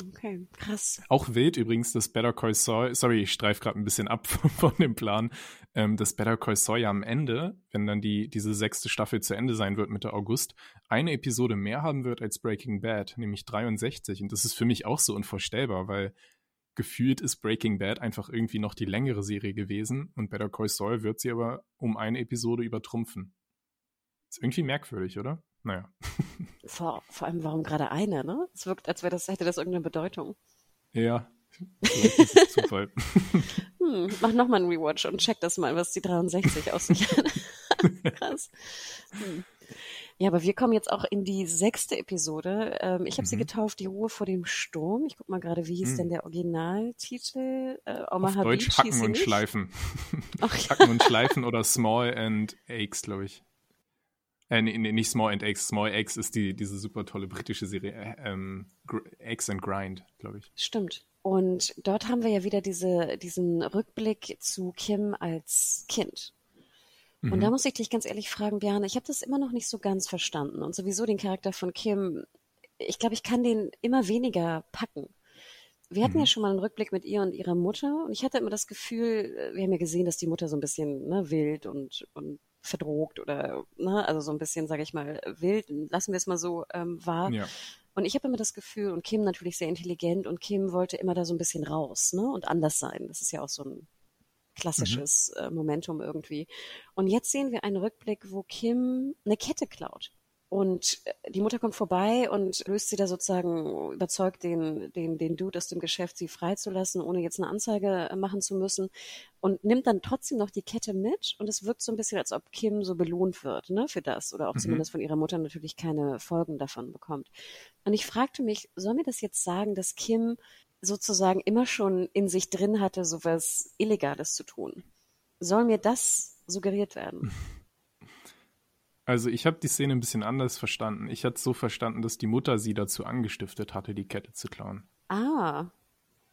Okay, krass. Auch wild übrigens, dass Better Call Saul, sorry, ich streife gerade ein bisschen ab von dem Plan, ähm, dass Better Call Saul ja am Ende, wenn dann die, diese sechste Staffel zu Ende sein wird Mitte August, eine Episode mehr haben wird als Breaking Bad, nämlich 63. Und das ist für mich auch so unvorstellbar, weil gefühlt ist Breaking Bad einfach irgendwie noch die längere Serie gewesen und Better Call Saul wird sie aber um eine Episode übertrumpfen. Ist irgendwie merkwürdig, oder? Naja. Vor, vor allem, warum gerade eine, ne? Es wirkt, als wäre das, hätte das irgendeine Bedeutung. Ja. Vielleicht ist es Zufall. hm, mach nochmal einen Rewatch und check das mal, was die 63 aus sich hat. Krass. Hm. Ja, aber wir kommen jetzt auch in die sechste Episode. Ähm, ich habe mhm. sie getauft, Die Ruhe vor dem Sturm. Ich guck mal gerade, wie hieß mhm. denn der Originaltitel? Äh, Auf Deutsch Hacken und Schleifen. Ach, ja. Hacken und Schleifen oder Small and Aches, glaube ich. Äh, nee, nee, nicht Small and Eggs. Small Eggs ist die, diese super tolle britische Serie. Äh, ähm, Eggs and Grind, glaube ich. Stimmt. Und dort haben wir ja wieder diese, diesen Rückblick zu Kim als Kind. Und mhm. da muss ich dich ganz ehrlich fragen, Björn, ich habe das immer noch nicht so ganz verstanden. Und sowieso den Charakter von Kim, ich glaube, ich kann den immer weniger packen. Wir hatten mhm. ja schon mal einen Rückblick mit ihr und ihrer Mutter und ich hatte immer das Gefühl, äh, wir haben ja gesehen, dass die Mutter so ein bisschen ne, wild und, und verdrogt oder, ne, also so ein bisschen, sage ich mal, wild, lassen wir es mal so, ähm, war. Ja. Und ich habe immer das Gefühl, und Kim natürlich sehr intelligent, und Kim wollte immer da so ein bisschen raus, ne, und anders sein. Das ist ja auch so ein klassisches mhm. äh, Momentum irgendwie. Und jetzt sehen wir einen Rückblick, wo Kim eine Kette klaut. Und äh, die Mutter kommt vorbei und löst sie da sozusagen, überzeugt den, den, den Dude aus dem Geschäft, sie freizulassen, ohne jetzt eine Anzeige äh, machen zu müssen. Und nimmt dann trotzdem noch die Kette mit. Und es wirkt so ein bisschen, als ob Kim so belohnt wird, ne, für das. Oder auch mhm. zumindest von ihrer Mutter natürlich keine Folgen davon bekommt. Und ich fragte mich, soll mir das jetzt sagen, dass Kim sozusagen immer schon in sich drin hatte, sowas Illegales zu tun? Soll mir das suggeriert werden? Also ich habe die Szene ein bisschen anders verstanden. Ich hatte es so verstanden, dass die Mutter sie dazu angestiftet hatte, die Kette zu klauen. Ah.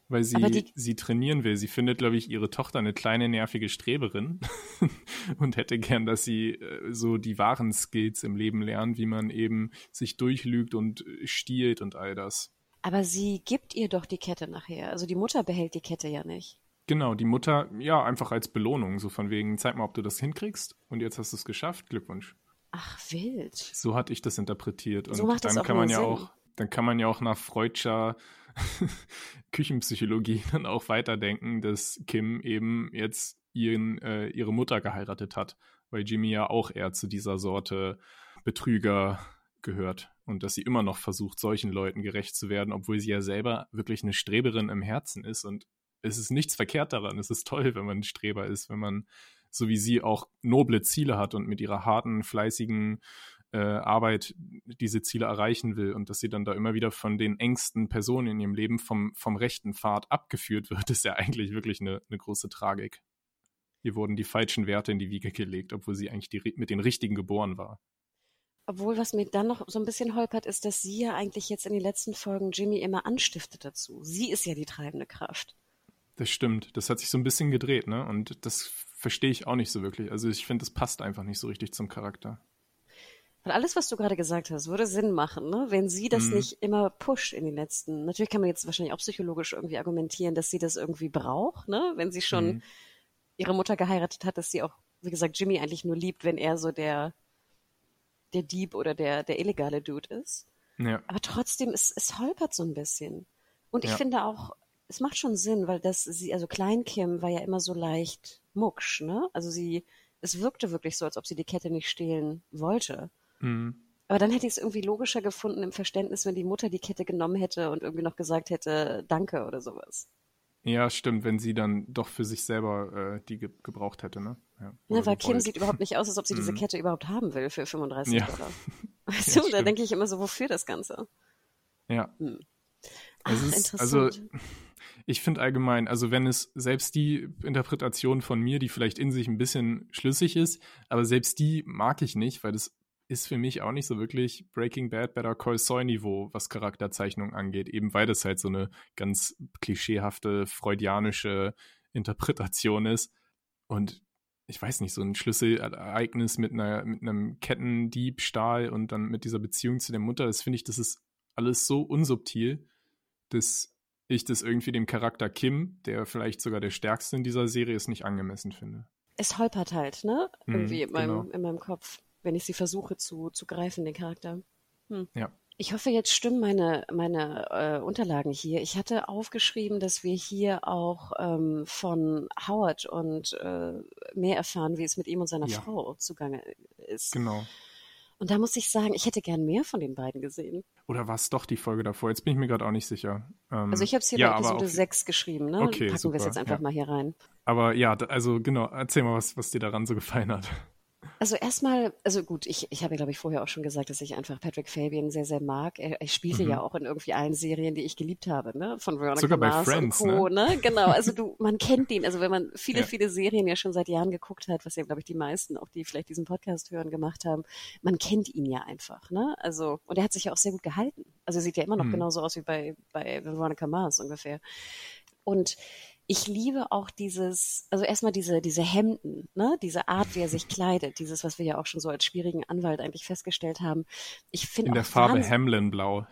Weil sie sie trainieren will. Sie findet, glaube ich, ihre Tochter eine kleine nervige Streberin und hätte gern, dass sie äh, so die wahren Skills im Leben lernt, wie man eben sich durchlügt und äh, stiehlt und all das. Aber sie gibt ihr doch die Kette nachher. Also die Mutter behält die Kette ja nicht. Genau, die Mutter, ja, einfach als Belohnung, so von wegen, zeig mal, ob du das hinkriegst und jetzt hast du es geschafft, Glückwunsch. Ach, wild. So hatte ich das interpretiert. Und so macht dann das auch kann man ja Sinn. auch, dann kann man ja auch nach Freudscher Küchenpsychologie dann auch weiterdenken, dass Kim eben jetzt ihren, äh, ihre Mutter geheiratet hat, weil Jimmy ja auch eher zu dieser Sorte Betrüger gehört und dass sie immer noch versucht, solchen Leuten gerecht zu werden, obwohl sie ja selber wirklich eine Streberin im Herzen ist und es ist nichts verkehrt daran. Es ist toll, wenn man ein Streber ist, wenn man so wie sie auch noble Ziele hat und mit ihrer harten, fleißigen äh, Arbeit diese Ziele erreichen will und dass sie dann da immer wieder von den engsten Personen in ihrem Leben vom, vom rechten Pfad abgeführt wird, ist ja eigentlich wirklich eine, eine große Tragik. Ihr wurden die falschen Werte in die Wiege gelegt, obwohl sie eigentlich die, mit den richtigen geboren war. Obwohl, was mir dann noch so ein bisschen holpert, ist, dass sie ja eigentlich jetzt in den letzten Folgen Jimmy immer anstiftet dazu. Sie ist ja die treibende Kraft. Das stimmt. Das hat sich so ein bisschen gedreht, ne? Und das verstehe ich auch nicht so wirklich. Also ich finde, das passt einfach nicht so richtig zum Charakter. Weil alles, was du gerade gesagt hast, würde Sinn machen, ne? wenn sie das mhm. nicht immer pusht in den letzten. Natürlich kann man jetzt wahrscheinlich auch psychologisch irgendwie argumentieren, dass sie das irgendwie braucht, ne? wenn sie schon mhm. ihre Mutter geheiratet hat, dass sie auch, wie gesagt, Jimmy eigentlich nur liebt, wenn er so der, der Dieb oder der, der illegale Dude ist. Ja. Aber trotzdem, es, es holpert so ein bisschen. Und ich ja. finde auch, es macht schon Sinn, weil das sie, also Klein Kim war ja immer so leicht mucksch, ne? Also sie, es wirkte wirklich so, als ob sie die Kette nicht stehlen wollte. Mhm. Aber dann hätte ich es irgendwie logischer gefunden im Verständnis, wenn die Mutter die Kette genommen hätte und irgendwie noch gesagt hätte, danke oder sowas. Ja, stimmt, wenn sie dann doch für sich selber äh, die ge gebraucht hätte, ne? Ja, ja weil Kim sieht überhaupt nicht aus, als ob sie diese mhm. Kette überhaupt haben will für 35 ja. Dollar. Weißt ja, du, da denke ich immer so, wofür das Ganze? Ja. Hm. Ach, ist, also ich finde allgemein, also wenn es selbst die Interpretation von mir, die vielleicht in sich ein bisschen schlüssig ist, aber selbst die mag ich nicht, weil das ist für mich auch nicht so wirklich Breaking Bad, Better Call Saul Niveau, was Charakterzeichnung angeht, eben weil das halt so eine ganz klischeehafte, freudianische Interpretation ist. Und ich weiß nicht, so ein Schlüsselereignis mit einer, mit einem Kettendiebstahl und dann mit dieser Beziehung zu der Mutter, das finde ich, das ist alles so unsubtil, dass ich das irgendwie dem Charakter Kim, der vielleicht sogar der stärkste in dieser Serie ist, nicht angemessen finde. Es holpert halt, ne? Hm, irgendwie hm, in, meinem, genau. in meinem Kopf, wenn ich sie versuche zu, zu greifen, den Charakter. Hm. Ja. Ich hoffe, jetzt stimmen meine, meine äh, Unterlagen hier. Ich hatte aufgeschrieben, dass wir hier auch ähm, von Howard und äh, mehr erfahren, wie es mit ihm und seiner ja. Frau zugange ist. Genau. Und da muss ich sagen, ich hätte gern mehr von den beiden gesehen. Oder war es doch die Folge davor? Jetzt bin ich mir gerade auch nicht sicher. Ähm, also ich habe es hier ja, bei Episode 6 geschrieben, ne? Okay, Packen wir es jetzt einfach ja. mal hier rein. Aber ja, also genau, erzähl mal, was, was dir daran so gefallen hat. Also erstmal, also gut, ich, ich habe ja, glaube ich, vorher auch schon gesagt, dass ich einfach Patrick Fabian sehr, sehr mag. Er, er spielte mhm. ja auch in irgendwie allen Serien, die ich geliebt habe, ne? Von Veronica Sogar Mars bei Friends, und Co. Ne? ne? Genau, also du, man kennt ihn. Also wenn man viele, ja. viele Serien ja schon seit Jahren geguckt hat, was ja, glaube ich, die meisten, auch die vielleicht diesen Podcast hören, gemacht haben, man kennt ihn ja einfach, ne? Also, und er hat sich ja auch sehr gut gehalten. Also er sieht ja immer noch mhm. genauso aus wie bei, bei Veronica Mars ungefähr. Und ich liebe auch dieses, also erstmal diese, diese Hemden, ne, diese Art, wie er sich kleidet, dieses, was wir ja auch schon so als schwierigen Anwalt eigentlich festgestellt haben. Ich finde In der Farbe Hamlin-Blau.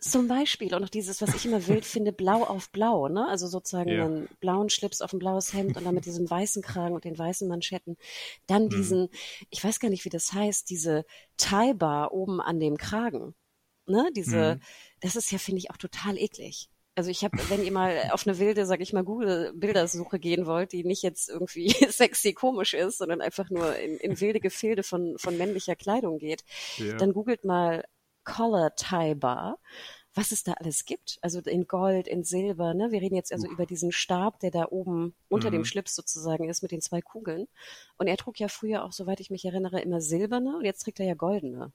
Zum Beispiel und auch dieses, was ich immer wild finde, blau auf blau, ne? Also sozusagen ja. einen blauen Schlips auf ein blaues Hemd und dann mit diesem weißen Kragen und den weißen Manschetten. Dann mhm. diesen, ich weiß gar nicht, wie das heißt, diese Tie-Bar oben an dem Kragen. Ne? Diese, mhm. das ist ja, finde ich, auch total eklig. Also ich habe, wenn ihr mal auf eine wilde, sag ich mal, Google-Bildersuche gehen wollt, die nicht jetzt irgendwie sexy komisch ist, sondern einfach nur in, in wilde Gefilde von, von männlicher Kleidung geht, ja. dann googelt mal Collar Tie Bar was es da alles gibt. Also in Gold, in Silber. Ne? Wir reden jetzt also uh. über diesen Stab, der da oben unter mhm. dem Schlips sozusagen ist mit den zwei Kugeln. Und er trug ja früher auch, soweit ich mich erinnere, immer silberne und jetzt trägt er ja goldene.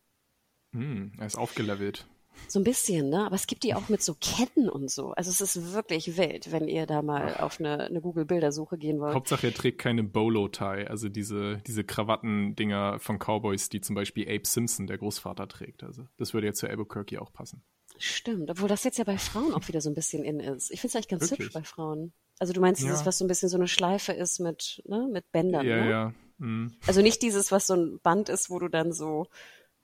Mm, er ist aufgelevelt. So ein bisschen, ne? Aber es gibt die auch mit so Ketten und so. Also es ist wirklich wild, wenn ihr da mal auf eine, eine Google-Bildersuche gehen wollt. Hauptsache er trägt keine Bolo-Tie, also diese, diese Krawattendinger von Cowboys, die zum Beispiel Abe Simpson, der Großvater, trägt. Also das würde jetzt zu Albuquerque auch passen. Stimmt, obwohl das jetzt ja bei Frauen auch wieder so ein bisschen in ist. Ich finde es eigentlich ganz wirklich? hübsch bei Frauen. Also du meinst dieses, ja. was so ein bisschen so eine Schleife ist mit, ne, mit Bändern, ja, ne? Ja, mhm. Also nicht dieses, was so ein Band ist, wo du dann so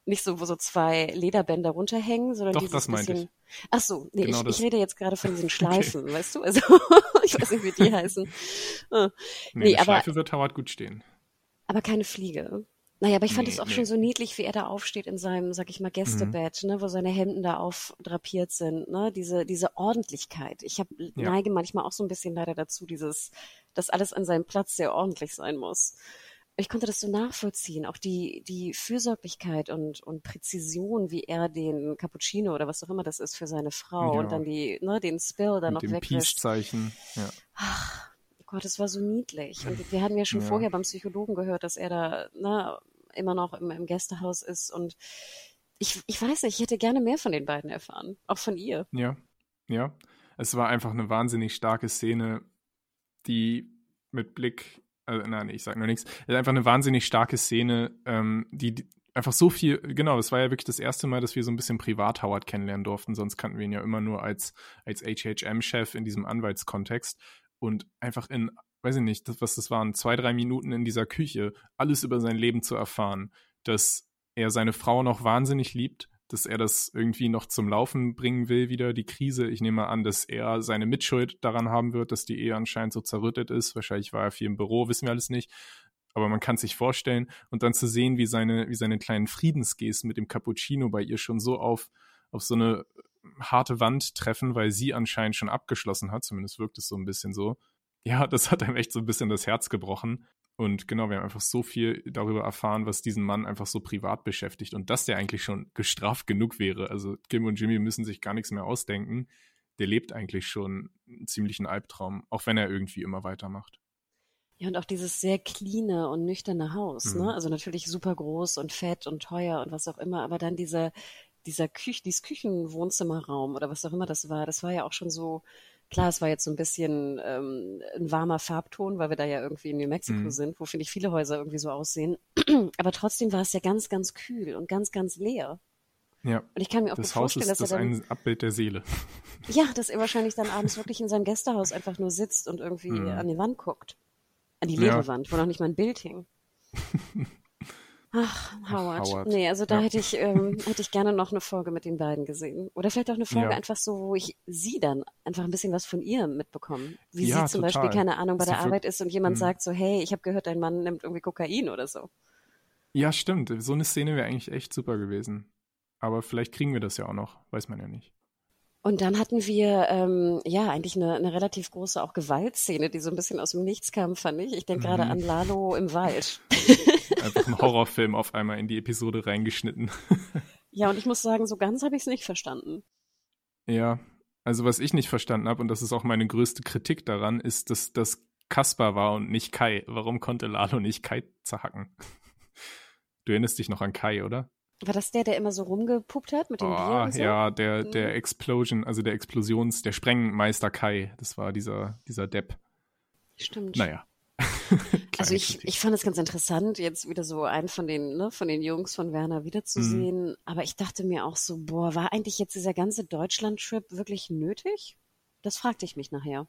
nicht so, wo so zwei Lederbänder runterhängen, sondern Doch, dieses das meinte bisschen. Ich. Ach so, nee, genau ich, ich rede jetzt gerade von diesen Schleifen, okay. weißt du? Also ich weiß nicht, wie die heißen. Ah. Nee, nee aber, Schleife wird Howard gut stehen. Aber keine Fliege. Naja, aber ich fand es nee, auch nee. schon so niedlich, wie er da aufsteht in seinem, sag ich mal, Gästebett, mhm. ne, wo seine Hemden da aufdrapiert sind, ne, diese, diese Ordentlichkeit. Ich hab, ja. neige manchmal auch so ein bisschen leider dazu, dieses, dass alles an seinem Platz sehr ordentlich sein muss ich konnte das so nachvollziehen, auch die, die Fürsorglichkeit und, und Präzision, wie er den Cappuccino oder was auch immer das ist für seine Frau ja. und dann die, ne, den Spill dann noch wegwischt. Peace-Zeichen, ja. Ach, Gott, es war so niedlich. Und wir hatten ja schon ja. vorher beim Psychologen gehört, dass er da, ne, immer noch im, im Gästehaus ist und ich, ich weiß nicht, ich hätte gerne mehr von den beiden erfahren, auch von ihr. Ja, ja. Es war einfach eine wahnsinnig starke Szene, die mit Blick, äh, nein, ich sag nur nichts, einfach eine wahnsinnig starke Szene, ähm, die einfach so viel, genau, es war ja wirklich das erste Mal, dass wir so ein bisschen privat Howard kennenlernen durften, sonst kannten wir ihn ja immer nur als, als HHM-Chef in diesem Anwaltskontext. Und einfach in, weiß ich nicht, das, was das waren, zwei, drei Minuten in dieser Küche, alles über sein Leben zu erfahren, dass er seine Frau noch wahnsinnig liebt, dass er das irgendwie noch zum Laufen bringen will, wieder die Krise. Ich nehme an, dass er seine Mitschuld daran haben wird, dass die Ehe anscheinend so zerrüttet ist. Wahrscheinlich war er viel im Büro, wissen wir alles nicht. Aber man kann sich vorstellen und dann zu sehen, wie seine, wie seine kleinen Friedensgesten mit dem Cappuccino bei ihr schon so auf, auf so eine harte Wand treffen, weil sie anscheinend schon abgeschlossen hat. Zumindest wirkt es so ein bisschen so. Ja, das hat einem echt so ein bisschen das Herz gebrochen. Und genau, wir haben einfach so viel darüber erfahren, was diesen Mann einfach so privat beschäftigt und dass der eigentlich schon gestraft genug wäre. Also Kim und Jimmy müssen sich gar nichts mehr ausdenken. Der lebt eigentlich schon einen ziemlichen Albtraum, auch wenn er irgendwie immer weitermacht. Ja, und auch dieses sehr cleane und nüchterne Haus, ne? mhm. ne? Also natürlich super groß und fett und teuer und was auch immer, aber dann dieser, dieser Küch, dieses Küchenwohnzimmerraum oder was auch immer das war, das war ja auch schon so, Klar, es war jetzt so ein bisschen ähm, ein warmer Farbton, weil wir da ja irgendwie in New Mexico mhm. sind, wo finde ich viele Häuser irgendwie so aussehen. Aber trotzdem war es ja ganz, ganz kühl und ganz, ganz leer. Ja. Und ich kann mir auch das Haus vorstellen, ist, dass das er dann, ein Abbild der Seele. Ja, dass er wahrscheinlich dann abends wirklich in seinem Gästehaus einfach nur sitzt und irgendwie mhm. an die Wand guckt. An die leere ja. Wand, wo noch nicht mal ein Bild hing. Ach, Howard. Howard. Nee, also da ja. hätte ich, ähm, hätte ich gerne noch eine Folge mit den beiden gesehen. Oder vielleicht auch eine Folge ja. einfach so, wo ich sie dann einfach ein bisschen was von ihr mitbekomme. Wie ja, sie zum total. Beispiel, keine Ahnung, bei der Arbeit ist und jemand mhm. sagt so, hey, ich habe gehört, dein Mann nimmt irgendwie Kokain oder so. Ja, stimmt. So eine Szene wäre eigentlich echt super gewesen. Aber vielleicht kriegen wir das ja auch noch, weiß man ja nicht. Und dann hatten wir ähm, ja eigentlich eine, eine relativ große auch Gewaltszene, die so ein bisschen aus dem Nichts kam, fand ich. Ich denke mhm. gerade an Lalo im Wald. Einfach ein Horrorfilm auf einmal in die Episode reingeschnitten. ja, und ich muss sagen, so ganz habe ich es nicht verstanden. Ja, also was ich nicht verstanden habe, und das ist auch meine größte Kritik daran, ist, dass das Kaspar war und nicht Kai. Warum konnte Lalo nicht Kai zerhacken? Du erinnerst dich noch an Kai, oder? War das der, der immer so rumgepuppt hat mit dem oh, Bier und so? Ja, der, der mhm. Explosion, also der Explosions, der Sprengmeister Kai. Das war dieser, dieser Depp. Stimmt. Naja. also ich, ich fand es ganz interessant, jetzt wieder so einen von den, ne, von den Jungs von Werner wiederzusehen. Mhm. Aber ich dachte mir auch so, boah, war eigentlich jetzt dieser ganze Deutschland-Trip wirklich nötig? Das fragte ich mich nachher.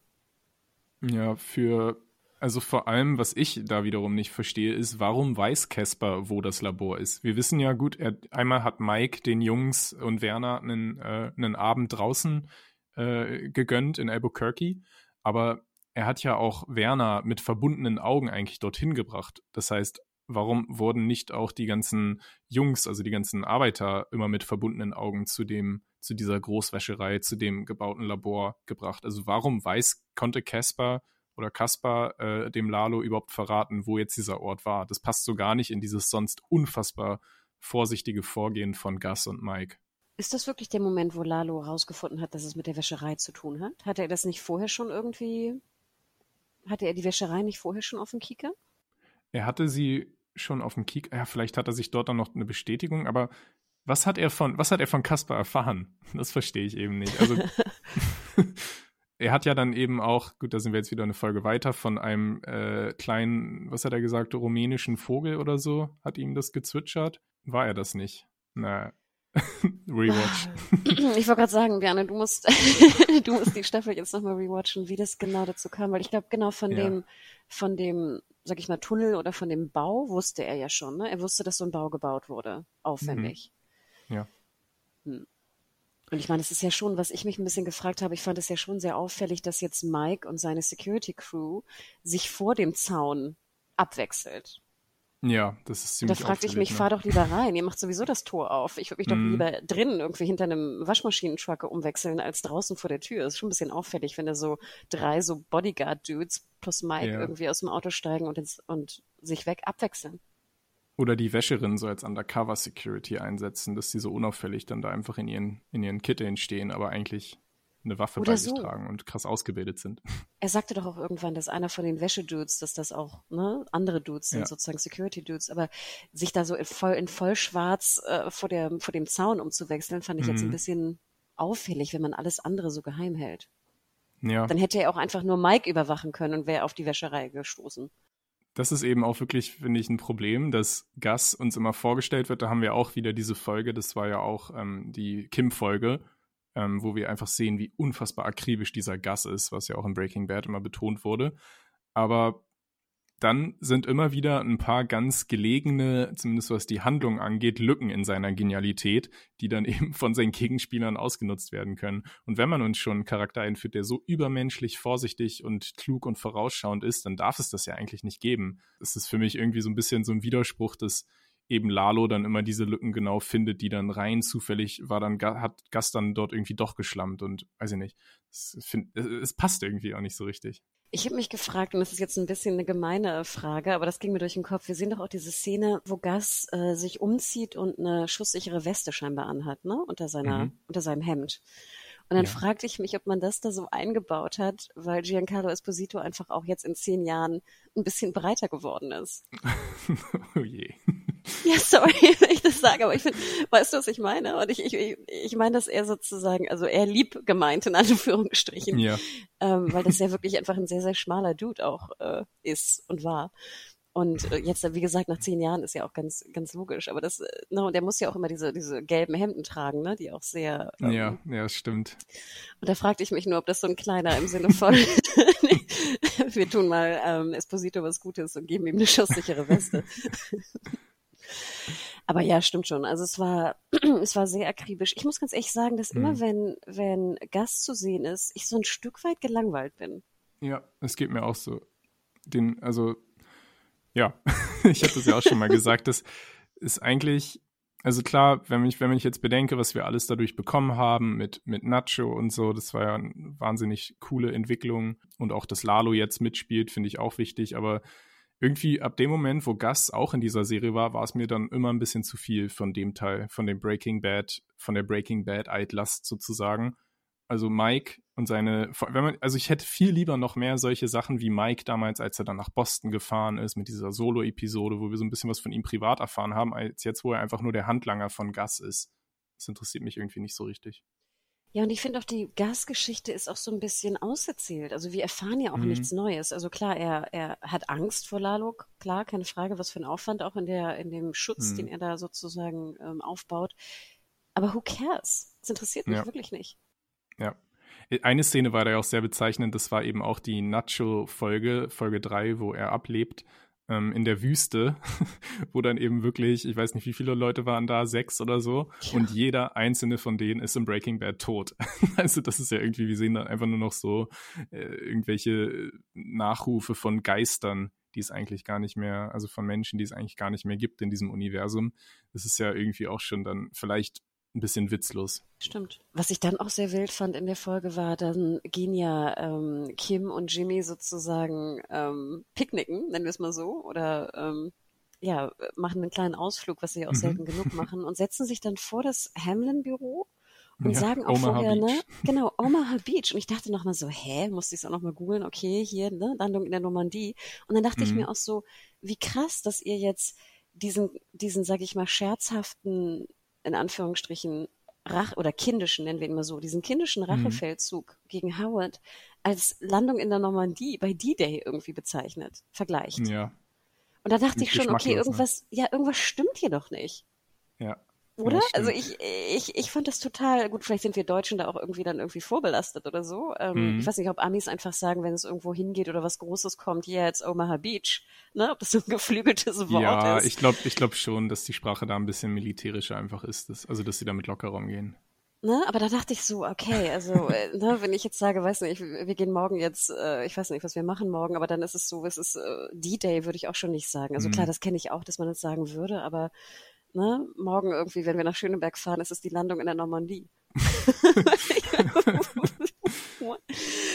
Ja, für also vor allem, was ich da wiederum nicht verstehe, ist, warum weiß Casper, wo das Labor ist? Wir wissen ja gut, er, einmal hat Mike den Jungs und Werner einen, äh, einen Abend draußen äh, gegönnt in Albuquerque, aber er hat ja auch Werner mit verbundenen Augen eigentlich dorthin gebracht. Das heißt, warum wurden nicht auch die ganzen Jungs, also die ganzen Arbeiter, immer mit verbundenen Augen zu dem, zu dieser Großwäscherei, zu dem gebauten Labor gebracht? Also warum weiß, konnte Casper oder Kaspar äh, dem Lalo überhaupt verraten, wo jetzt dieser Ort war. Das passt so gar nicht in dieses sonst unfassbar vorsichtige Vorgehen von Gus und Mike. Ist das wirklich der Moment, wo Lalo herausgefunden hat, dass es mit der Wäscherei zu tun hat? Hatte er das nicht vorher schon irgendwie? Hatte er die Wäscherei nicht vorher schon auf dem Kieker? Er hatte sie schon auf dem Kieker. Ja, vielleicht hat er sich dort dann noch eine Bestätigung, aber was hat er von, was hat er von Kaspar erfahren? Das verstehe ich eben nicht. Also er hat ja dann eben auch, gut, da sind wir jetzt wieder eine Folge weiter, von einem äh, kleinen, was hat er gesagt, rumänischen Vogel oder so, hat ihm das gezwitschert. War er das nicht? Na, Rewatch. Ich wollte gerade sagen, Bjarne, du musst, du musst die Staffel jetzt nochmal rewatchen, wie das genau dazu kam, weil ich glaube, genau von ja. dem, von dem, sag ich mal, Tunnel oder von dem Bau wusste er ja schon, ne? Er wusste, dass so ein Bau gebaut wurde. Aufwendig. Mhm. Ja. Hm. Und ich meine, es ist ja schon, was ich mich ein bisschen gefragt habe, ich fand es ja schon sehr auffällig, dass jetzt Mike und seine Security Crew sich vor dem Zaun abwechselt. Ja, das ist ziemlich Da fragte ich mich, ne? fahr doch lieber rein, ihr macht sowieso das Tor auf. Ich würde mich doch mm. lieber drinnen irgendwie hinter einem Waschmaschinentruck umwechseln, als draußen vor der Tür. Das ist schon ein bisschen auffällig, wenn da so drei so Bodyguard-Dudes plus Mike ja. irgendwie aus dem Auto steigen und, ins, und sich weg abwechseln. Oder die Wäscherin so als Undercover-Security einsetzen, dass sie so unauffällig dann da einfach in ihren, in ihren Kitteln stehen, aber eigentlich eine Waffe Oder bei sich tragen und krass ausgebildet sind. Er sagte doch auch irgendwann, dass einer von den Wäschedudes, dass das auch ne, andere Dudes sind, ja. sozusagen Security-Dudes, aber sich da so in voll, in Vollschwarz äh, vor, der, vor dem Zaun umzuwechseln, fand ich mhm. jetzt ein mhm. bisschen auffällig, wenn man alles andere so geheim hält. Ja. Dann hätte er auch einfach nur Mike überwachen können und wäre auf die Wäscherei gestoßen. Das ist eben auch wirklich, finde ich, ein Problem, dass Gus uns immer vorgestellt wird. Da haben wir auch wieder diese Folge, das war ja auch ähm, die Kim-Folge, ähm, wo wir einfach sehen, wie unfassbar akribisch dieser Gus ist, was ja auch in Breaking Bad immer betont wurde. Aber dann sind immer wieder ein paar ganz gelegene, zumindest was die Handlung angeht, Lücken in seiner Genialität, die dann eben von seinen Gegenspielern ausgenutzt werden können. Und wenn man uns schon einen Charakter einführt, der so übermenschlich vorsichtig und klug und vorausschauend ist, dann darf es das ja eigentlich nicht geben. Es ist für mich irgendwie so ein bisschen so ein Widerspruch, dass eben Lalo dann immer diese Lücken genau findet, die dann rein zufällig war dann, hat Gast dann dort irgendwie doch geschlammt und weiß ich nicht. Es, find, es passt irgendwie auch nicht so richtig. Ich habe mich gefragt, und das ist jetzt ein bisschen eine gemeine Frage, aber das ging mir durch den Kopf. Wir sehen doch auch diese Szene, wo Gas äh, sich umzieht und eine schusssichere Weste scheinbar anhat, ne? Unter seiner, mhm. unter seinem Hemd. Und dann ja. fragte ich mich, ob man das da so eingebaut hat, weil Giancarlo Esposito einfach auch jetzt in zehn Jahren ein bisschen breiter geworden ist. oh je. Ja, sorry, wenn ich das sage, aber ich finde, weißt du, was ich meine? Und ich, ich, ich meine das eher sozusagen, also eher lieb gemeint in Anführungsstrichen. Ja. Ähm, weil das ja wirklich einfach ein sehr, sehr schmaler Dude auch äh, ist und war. Und äh, jetzt, wie gesagt, nach zehn Jahren ist ja auch ganz, ganz logisch. Aber das, no, ne, der muss ja auch immer diese, diese gelben Hemden tragen, ne, die auch sehr. Ähm, ja, ja, stimmt. Und da fragte ich mich nur, ob das so ein kleiner im Sinne von, wir tun mal ähm, Esposito was Gutes und geben ihm eine schusssichere Weste. Aber ja, stimmt schon. Also es war, es war sehr akribisch. Ich muss ganz ehrlich sagen, dass mhm. immer wenn, wenn Gast zu sehen ist, ich so ein Stück weit gelangweilt bin. Ja, es geht mir auch so. Den, also, ja, ich habe das ja auch schon mal gesagt, das ist eigentlich, also klar, wenn ich, wenn ich jetzt bedenke, was wir alles dadurch bekommen haben mit, mit Nacho und so, das war ja eine wahnsinnig coole Entwicklung und auch, dass Lalo jetzt mitspielt, finde ich auch wichtig, aber irgendwie ab dem Moment, wo Gus auch in dieser Serie war, war es mir dann immer ein bisschen zu viel von dem Teil, von dem Breaking Bad, von der Breaking Bad Eitlast sozusagen. Also Mike und seine, wenn man, also ich hätte viel lieber noch mehr solche Sachen wie Mike damals, als er dann nach Boston gefahren ist mit dieser Solo-Episode, wo wir so ein bisschen was von ihm privat erfahren haben, als jetzt, wo er einfach nur der Handlanger von Gus ist. Das interessiert mich irgendwie nicht so richtig. Ja, und ich finde auch, die Gasgeschichte ist auch so ein bisschen auserzählt. Also wir erfahren ja auch mhm. nichts Neues. Also klar, er, er hat Angst vor Lalo, klar, keine Frage, was für ein Aufwand auch in der, in dem Schutz, mhm. den er da sozusagen ähm, aufbaut. Aber who cares? Das interessiert mich ja. wirklich nicht. Ja. Eine Szene war da ja auch sehr bezeichnend, das war eben auch die Nacho-Folge, Folge 3, wo er ablebt ähm, in der Wüste, wo dann eben wirklich, ich weiß nicht, wie viele Leute waren da, sechs oder so, ja. und jeder einzelne von denen ist im Breaking Bad tot. also das ist ja irgendwie, wir sehen dann einfach nur noch so äh, irgendwelche Nachrufe von Geistern, die es eigentlich gar nicht mehr, also von Menschen, die es eigentlich gar nicht mehr gibt in diesem Universum. Das ist ja irgendwie auch schon dann vielleicht ein bisschen witzlos. Stimmt. Was ich dann auch sehr wild fand in der Folge war, dann gehen ja ähm, Kim und Jimmy sozusagen ähm, picknicken, nennen wir es mal so, oder ähm, ja, machen einen kleinen Ausflug, was sie ja auch mhm. selten genug machen, und setzen sich dann vor das Hamlin-Büro und ja, sagen auch Omaha vorher, ne, Beach. ne? Genau, Omaha Beach. Und ich dachte nochmal so, hä, musste ich es auch nochmal googeln, okay, hier, ne, Landung in der Normandie. Und dann dachte mhm. ich mir auch so, wie krass, dass ihr jetzt diesen, diesen, sag ich mal, scherzhaften in Anführungsstrichen Rach oder kindischen, nennen wir ihn mal so, diesen kindischen mhm. Rachefeldzug mhm. gegen Howard als Landung in der Normandie bei D-Day irgendwie bezeichnet, vergleicht. Ja. Und da dachte ich schon, okay, ne? irgendwas, ne? ja, irgendwas stimmt hier doch nicht. Ja. Oder? Ja, also ich, ich, ich fand das total gut. Vielleicht sind wir Deutschen da auch irgendwie dann irgendwie vorbelastet oder so. Ähm, mhm. Ich weiß nicht, ob Amis einfach sagen, wenn es irgendwo hingeht oder was Großes kommt, yeah, it's Omaha Beach. Ne? Ob das so ein geflügeltes Wort ja, ist. Ja, ich glaube ich glaub schon, dass die Sprache da ein bisschen militärischer einfach ist. Dass, also, dass sie damit locker umgehen. Ne, aber da dachte ich so, okay, also äh, ne, wenn ich jetzt sage, weiß nicht, wir gehen morgen jetzt, äh, ich weiß nicht, was wir machen morgen, aber dann ist es so, es ist äh, D-Day, würde ich auch schon nicht sagen. Also mhm. klar, das kenne ich auch, dass man das sagen würde, aber ne, morgen irgendwie, wenn wir nach Schöneberg fahren, ist es die Landung in der Normandie.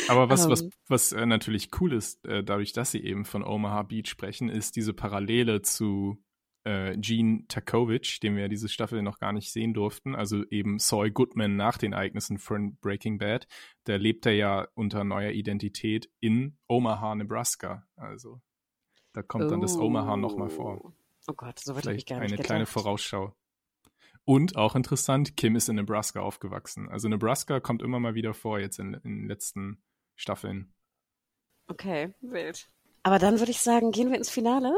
Aber was, um, was, ähm. was äh, natürlich cool ist, äh, dadurch, dass sie eben von Omaha Beach sprechen, ist diese Parallele zu äh, Gene Takovich, den wir ja diese Staffel noch gar nicht sehen durften, also eben Saul Goodman nach den Ereignissen von Breaking Bad, der lebt er ja unter neuer Identität in Omaha, Nebraska. Also da kommt oh. dann das Omaha nochmal vor. Oh Gott, so wird ich gar nicht Eine kleine Vorausschau. Und auch interessant, Kim ist in Nebraska aufgewachsen. Also Nebraska kommt immer mal wieder vor jetzt in, in den letzten Staffeln. Okay, wild. Aber dann würde ich sagen, gehen wir ins Finale?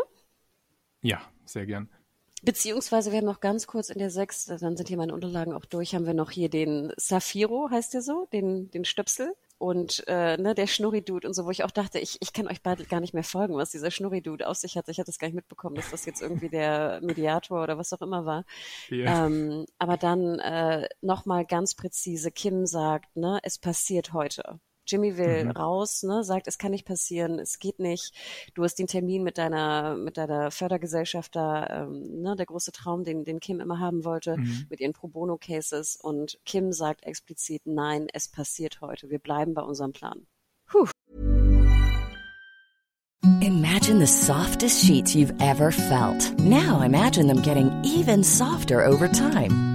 Ja, sehr gern. Beziehungsweise wir haben noch ganz kurz in der sechs, dann sind hier meine Unterlagen auch durch, haben wir noch hier den Safiro, heißt der so, den, den Stöpsel und äh, ne, der Schnurri-Dude und so, wo ich auch dachte, ich, ich kann euch beide gar nicht mehr folgen, was dieser Schnurri-Dude auf sich hat. Ich hatte es gar nicht mitbekommen, dass das jetzt irgendwie der Mediator oder was auch immer war. Yeah. Ähm, aber dann äh, nochmal ganz präzise, Kim sagt, ne, es passiert heute. Jimmy will mhm. raus, ne, sagt, es kann nicht passieren, es geht nicht. Du hast den Termin mit deiner, mit deiner Fördergesellschaft da, ähm, ne, der große Traum, den, den Kim immer haben wollte, mhm. mit ihren Pro Bono Cases. Und Kim sagt explizit, nein, es passiert heute. Wir bleiben bei unserem Plan. Puh. Imagine the softest sheets you've ever felt. Now imagine them getting even softer over time.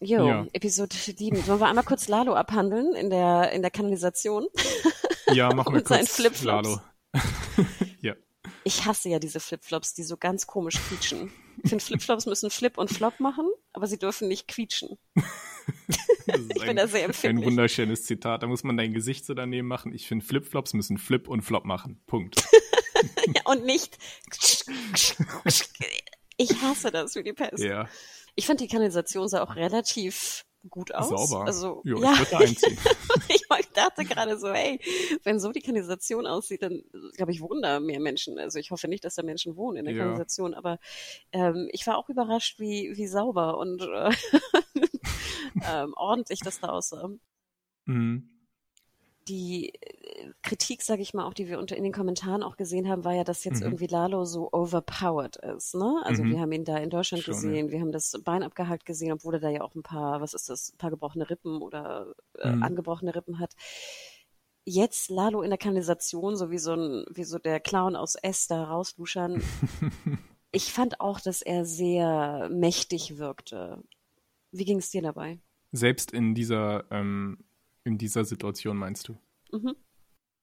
Jo, ja. Episode 7. Sollen wir einmal kurz Lalo abhandeln in der, in der Kanalisation? Ja, machen wir kurz Lalo. ja. Ich hasse ja diese Flipflops, die so ganz komisch quietschen. Ich finde, Flipflops müssen Flip und Flop machen, aber sie dürfen nicht quietschen. ich bin da sehr empfindlich. Ein wunderschönes Zitat. Da muss man dein Gesicht so daneben machen. Ich finde, Flipflops müssen Flip und Flop machen. Punkt. ja, und nicht. Ich hasse das wie die Pest. Ja. Ich fand die Kanalisation sah auch relativ gut aus. Sauber. Also, jo, ja, ich würde einziehen. ich dachte gerade so, hey, wenn so die Kanalisation aussieht, dann glaube ich, wohnen da mehr Menschen. Also ich hoffe nicht, dass da Menschen wohnen in der ja. Kanalisation, aber ähm, ich war auch überrascht, wie, wie sauber und äh, ähm, ordentlich das da aussah. Mhm die äh, Kritik, sage ich mal, auch die wir unter in den Kommentaren auch gesehen haben, war ja, dass jetzt mhm. irgendwie Lalo so overpowered ist. Ne? Also mhm. wir haben ihn da in Deutschland Schon, gesehen, ja. wir haben das Bein abgehakt gesehen, obwohl er da ja auch ein paar, was ist das, ein paar gebrochene Rippen oder äh, mhm. angebrochene Rippen hat. Jetzt Lalo in der Kanalisation, so wie so ein, wie so der Clown aus S da rausluschern. ich fand auch, dass er sehr mächtig wirkte. Wie ging es dir dabei? Selbst in dieser ähm, in dieser Situation meinst du? Mhm.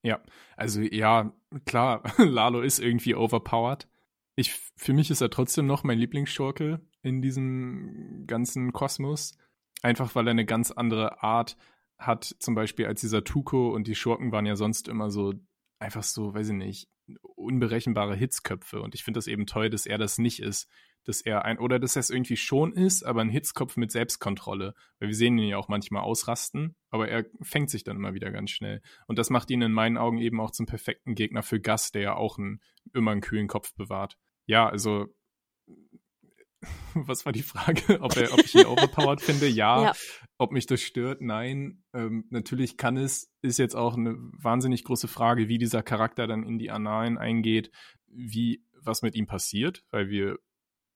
Ja, also ja, klar, Lalo ist irgendwie overpowered. Ich, für mich ist er trotzdem noch mein Lieblingsschurke in diesem ganzen Kosmos. Einfach weil er eine ganz andere Art hat, zum Beispiel als dieser Tuko und die Schurken waren ja sonst immer so, einfach so, weiß ich nicht, unberechenbare Hitzköpfe. Und ich finde das eben toll, dass er das nicht ist dass er ein, oder dass er es irgendwie schon ist, aber ein Hitzkopf mit Selbstkontrolle. Weil wir sehen ihn ja auch manchmal ausrasten, aber er fängt sich dann immer wieder ganz schnell. Und das macht ihn in meinen Augen eben auch zum perfekten Gegner für Gus, der ja auch einen, immer einen kühlen Kopf bewahrt. Ja, also was war die Frage? Ob, er, ob ich ihn overpowered finde? Ja. ja. Ob mich das stört? Nein. Ähm, natürlich kann es, ist jetzt auch eine wahnsinnig große Frage, wie dieser Charakter dann in die Annalen eingeht, wie was mit ihm passiert, weil wir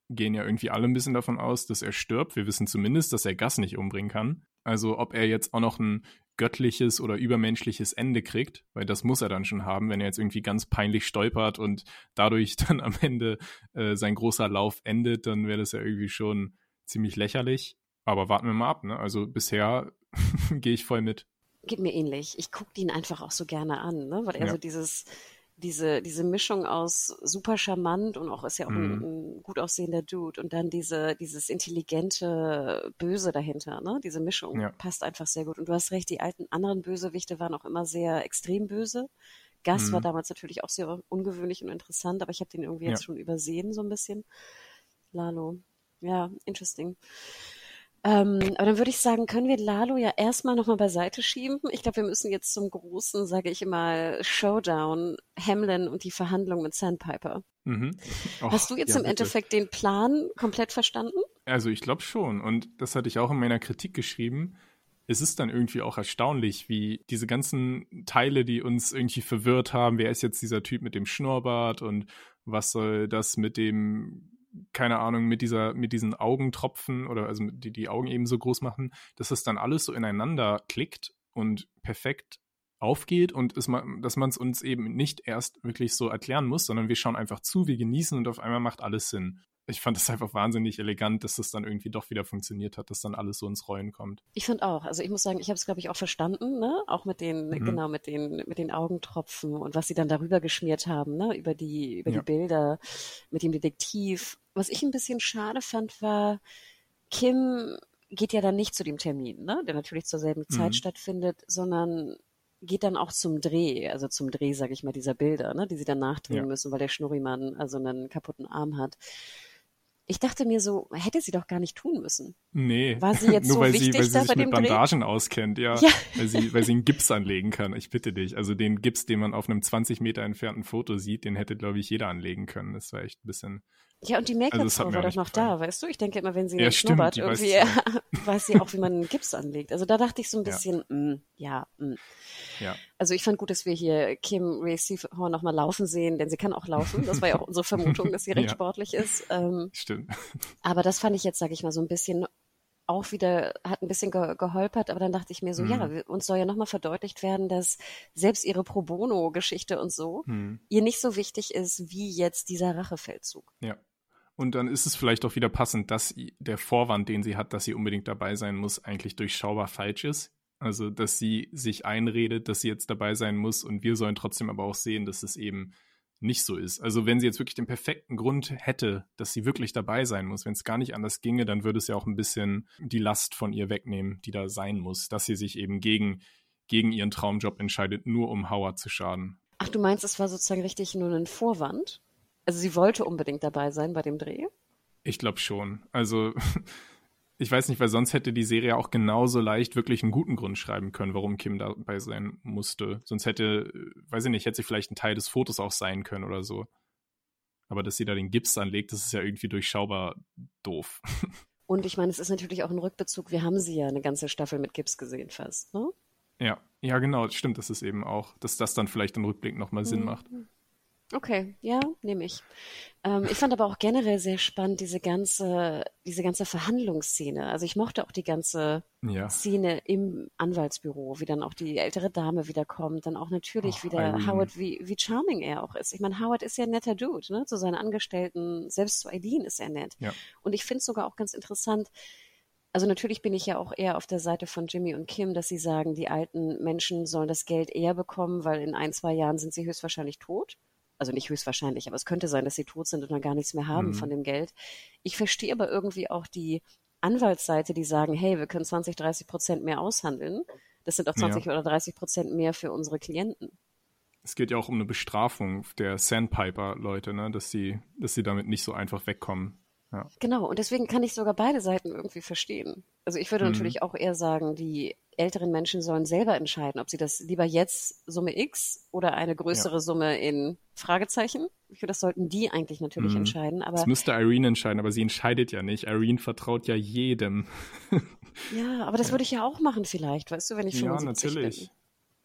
gehen ja irgendwie alle ein bisschen davon aus, dass er stirbt. Wir wissen zumindest, dass er Gas nicht umbringen kann. Also ob er jetzt auch noch ein göttliches oder übermenschliches Ende kriegt, weil das muss er dann schon haben, wenn er jetzt irgendwie ganz peinlich stolpert und dadurch dann am Ende äh, sein großer Lauf endet, dann wäre das ja irgendwie schon ziemlich lächerlich. Aber warten wir mal ab, ne? Also bisher gehe ich voll mit. Geht mir ähnlich. Ich gucke ihn einfach auch so gerne an, ne? Weil er ja. so dieses diese, diese Mischung aus super charmant und auch ist ja auch mhm. ein, ein, gut aussehender Dude und dann diese, dieses intelligente Böse dahinter, ne? Diese Mischung ja. passt einfach sehr gut. Und du hast recht, die alten anderen Bösewichte waren auch immer sehr extrem böse. Gas mhm. war damals natürlich auch sehr ungewöhnlich und interessant, aber ich habe den irgendwie ja. jetzt schon übersehen, so ein bisschen. Lalo. Ja, interesting. Ähm, aber dann würde ich sagen, können wir Lalo ja erstmal nochmal beiseite schieben. Ich glaube, wir müssen jetzt zum großen, sage ich immer, Showdown, Hamlin und die Verhandlung mit Sandpiper. Mhm. Och, Hast du jetzt ja, im bitte. Endeffekt den Plan komplett verstanden? Also ich glaube schon. Und das hatte ich auch in meiner Kritik geschrieben. Es ist dann irgendwie auch erstaunlich, wie diese ganzen Teile, die uns irgendwie verwirrt haben, wer ist jetzt dieser Typ mit dem Schnurrbart und was soll das mit dem, keine Ahnung, mit dieser, mit diesen Augentropfen oder also die die Augen eben so groß machen, dass das dann alles so ineinander klickt und perfekt aufgeht und es, dass man es uns eben nicht erst wirklich so erklären muss, sondern wir schauen einfach zu, wir genießen und auf einmal macht alles Sinn. Ich fand das einfach wahnsinnig elegant, dass das dann irgendwie doch wieder funktioniert hat, dass dann alles so ins Rollen kommt. Ich finde auch. Also ich muss sagen, ich habe es glaube ich auch verstanden, ne? Auch mit den Mhm. genau mit den mit den Augentropfen und was sie dann darüber geschmiert haben, ne? Über die über Ja. die Bilder mit dem Detektiv. Was ich ein bisschen schade fand, war Kim geht ja dann nicht zu dem Termin, ne? Der natürlich zur selben Zeit Mhm. stattfindet, sondern geht dann auch zum Dreh, also zum Dreh, sage ich mal, dieser Bilder, ne, die sie dann nachdrehen Ja. müssen, weil der Schnurrimann also einen kaputten Arm hat. Ich dachte mir so, hätte sie doch gar nicht tun müssen. Nee. War sie jetzt Nur so weil wichtig sie, weil sie sich mit dem Dreh? Bandagen auskennt, ja. Ja. Weil, sie, weil sie einen Gips anlegen kann. Ich bitte dich. Also den Gips, den man auf einem 20 Meter entfernten Foto sieht, den hätte, glaube ich, jeder anlegen können. Das war echt ein bisschen. Ja, und die Also Make-up-Frau mir war doch noch gefallen. da, weißt du? Ich denke immer, wenn sie Ja, den stimmt, schnuppert, die weiß irgendwie weiß sie auch, wie man einen Gips anlegt. Also da dachte ich so ein Ja. bisschen, mm, ja, mm. Ja. Also ich fand gut, dass wir hier Kim Racehorn nochmal laufen sehen, denn sie kann auch laufen. Das war ja auch unsere Vermutung, dass sie recht Ja. sportlich ist. Ähm, Stimmt. aber das fand ich jetzt, sage ich mal, so ein bisschen auch wieder, hat ein bisschen ge geholpert, aber dann dachte ich mir so, Mhm. ja, uns soll ja nochmal verdeutlicht werden, dass selbst ihre Pro Bono-Geschichte und so Hm. ihr nicht so wichtig ist, wie jetzt dieser Rachefeldzug. Ja. Und dann ist es vielleicht auch wieder passend, dass der Vorwand, den sie hat, dass sie unbedingt dabei sein muss, eigentlich durchschaubar falsch ist. Also, dass sie sich einredet, dass sie jetzt dabei sein muss und wir sollen trotzdem aber auch sehen, dass es eben nicht so ist. Also, wenn sie jetzt wirklich den perfekten Grund hätte, dass sie wirklich dabei sein muss, wenn es gar nicht anders ginge, dann würde es ja auch ein bisschen die Last von ihr wegnehmen, die da sein muss, dass sie sich eben gegen, gegen ihren Traumjob entscheidet, nur um Howard zu schaden. Ach, du meinst, es war sozusagen richtig nur ein Vorwand? Also sie wollte unbedingt dabei sein bei dem Dreh? Ich glaube schon. Also, ich weiß nicht, weil sonst hätte die Serie auch genauso leicht wirklich einen guten Grund schreiben können, warum Kim dabei sein musste. Sonst hätte, äh, weiß ich nicht, hätte sie vielleicht ein Teil des Fotos auch sein können oder so. Aber dass sie da den Gips anlegt, das ist ja irgendwie durchschaubar doof. Und ich meine, es ist natürlich auch ein Rückbezug. Wir haben sie ja eine ganze Staffel mit Gips gesehen fast, ne? ja, ja, genau, stimmt, das ist eben auch, dass das dann vielleicht im Rückblick nochmal Sinn Mhm. macht. Okay, ja, nehme ich. Ähm, ich fand aber auch generell sehr spannend diese ganze, diese ganze Verhandlungsszene. Also ich mochte auch die ganze Ja. Szene im Anwaltsbüro, wie dann auch die ältere Dame wiederkommt, dann auch natürlich Oh, wieder Irene. Howard, wie, wie charming er auch ist. Ich meine, Howard ist ja ein netter Dude, ne? Zu seinen Angestellten, selbst zu Eileen ist er nett. Ja. Und ich finde es sogar auch ganz interessant, also natürlich bin ich ja auch eher auf der Seite von Jimmy und Kim, dass sie sagen, die alten Menschen sollen das Geld eher bekommen, weil in ein, zwei Jahren sind sie höchstwahrscheinlich tot. Also nicht höchstwahrscheinlich, aber es könnte sein, dass sie tot sind und dann gar nichts mehr haben Mhm. von dem Geld. Ich verstehe aber irgendwie auch die Anwaltsseite, die sagen, hey, wir können 20, 30 Prozent mehr aushandeln. Das sind auch 20 oder 30 Prozent mehr für unsere Klienten. Es geht ja auch um eine Bestrafung der Sandpiper-Leute, ne? dass, sie, dass sie damit nicht so einfach wegkommen. Ja. Genau, und deswegen kann ich sogar beide Seiten irgendwie verstehen. Also ich würde Mhm. natürlich auch eher sagen, die älteren Menschen sollen selber entscheiden, ob sie das lieber jetzt Summe X oder eine größere Summe in Fragezeichen. Das sollten die eigentlich natürlich Mhm. entscheiden. Aber Das müsste Irene entscheiden, aber sie entscheidet ja nicht. Irene vertraut ja jedem. ja, aber das würde ich ja auch machen vielleicht, weißt du, wenn ich ja, 75 natürlich.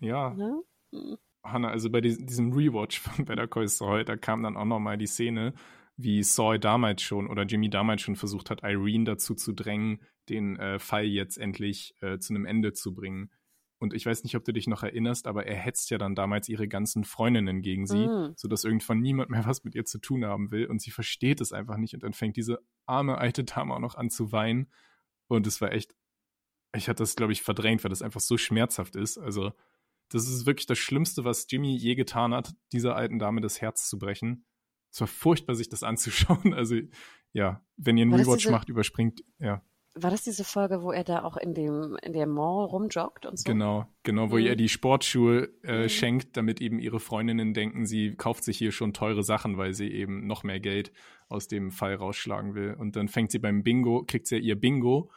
Ja, bin. Ne? Hannah, also bei diesem Rewatch von Better Call Saul, da kam dann auch nochmal die Szene, wie Saul damals schon oder Jimmy damals schon versucht hat, Irene dazu zu drängen, den äh, Fall jetzt endlich äh, zu einem Ende zu bringen. Und ich weiß nicht, ob du dich noch erinnerst, aber er hetzt ja dann damals ihre ganzen Freundinnen gegen sie, Mhm. sodass irgendwann niemand mehr was mit ihr zu tun haben will und sie versteht es einfach nicht und dann fängt diese arme alte Dame auch noch an zu weinen und es war echt, ich hatte das glaube ich verdrängt, weil das einfach so schmerzhaft ist. Also das ist wirklich das Schlimmste, was Jimmy je getan hat, dieser alten Dame das Herz zu brechen. Es war furchtbar, sich das anzuschauen. Also ja, wenn ihr einen War Rewatch diese- macht, überspringt, ja, War das diese Folge, wo er da auch in dem in der Mall rumjoggt und so? genau, genau, wo Mhm. ihr die Sportschuhe äh, Mhm. schenkt, damit eben ihre Freundinnen denken, sie kauft sich hier schon teure Sachen, weil sie eben noch mehr Geld aus dem Fall rausschlagen will. Und dann fängt sie beim Bingo, kriegt sie ja ihr Bingo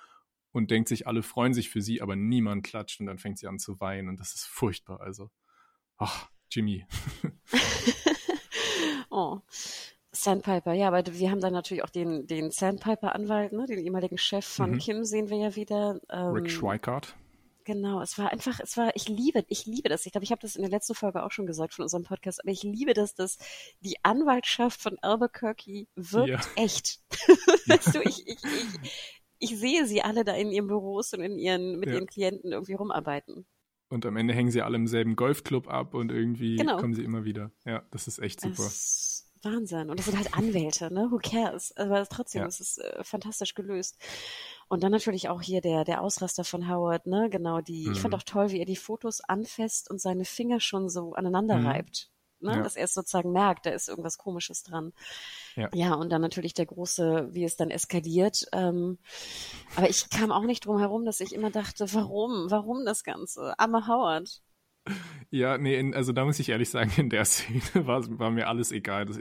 und denkt sich, alle freuen sich für sie, aber niemand klatscht und dann fängt sie an zu weinen und das ist furchtbar. Also, ach, Jimmy. oh. Sandpiper, ja, aber wir haben dann natürlich auch den, den Sandpiper-Anwalt, ne, den ehemaligen Chef von mhm. Kim sehen wir ja wieder. Ähm, Rick Schweikart. Genau, es war einfach, es war, ich liebe, ich liebe das. Ich glaube, ich habe das in der letzten Folge auch schon gesagt von unserem Podcast, aber ich liebe das, dass die Anwaltschaft von Albuquerque wirkt ja. echt. weißt du, ich, ich, ich, ich sehe sie alle da in ihren Büros und in ihren, mit ja. ihren Klienten irgendwie rumarbeiten. Und am Ende hängen sie alle im selben Golfclub ab und irgendwie genau. kommen sie immer wieder. Ja, das ist echt super. Es Wahnsinn. Und das sind halt Anwälte, ne? Who cares? Aber trotzdem, ja. es ist äh, fantastisch gelöst. Und dann natürlich auch hier der, der Ausraster von Howard, ne? Genau, die, mhm. ich fand mhm. auch toll, wie er die Fotos anfasst und seine Finger schon so aneinander mhm. reibt. Ne? Ja. Dass er es sozusagen merkt, da ist irgendwas Komisches dran. Ja. ja, und dann natürlich der große, wie es dann eskaliert. Ähm, aber ich kam auch nicht drum herum, dass ich immer dachte, warum? Warum das Ganze? Armer Howard. Ja, nee, also da muss ich ehrlich sagen, in der Szene war, war mir alles egal. Das,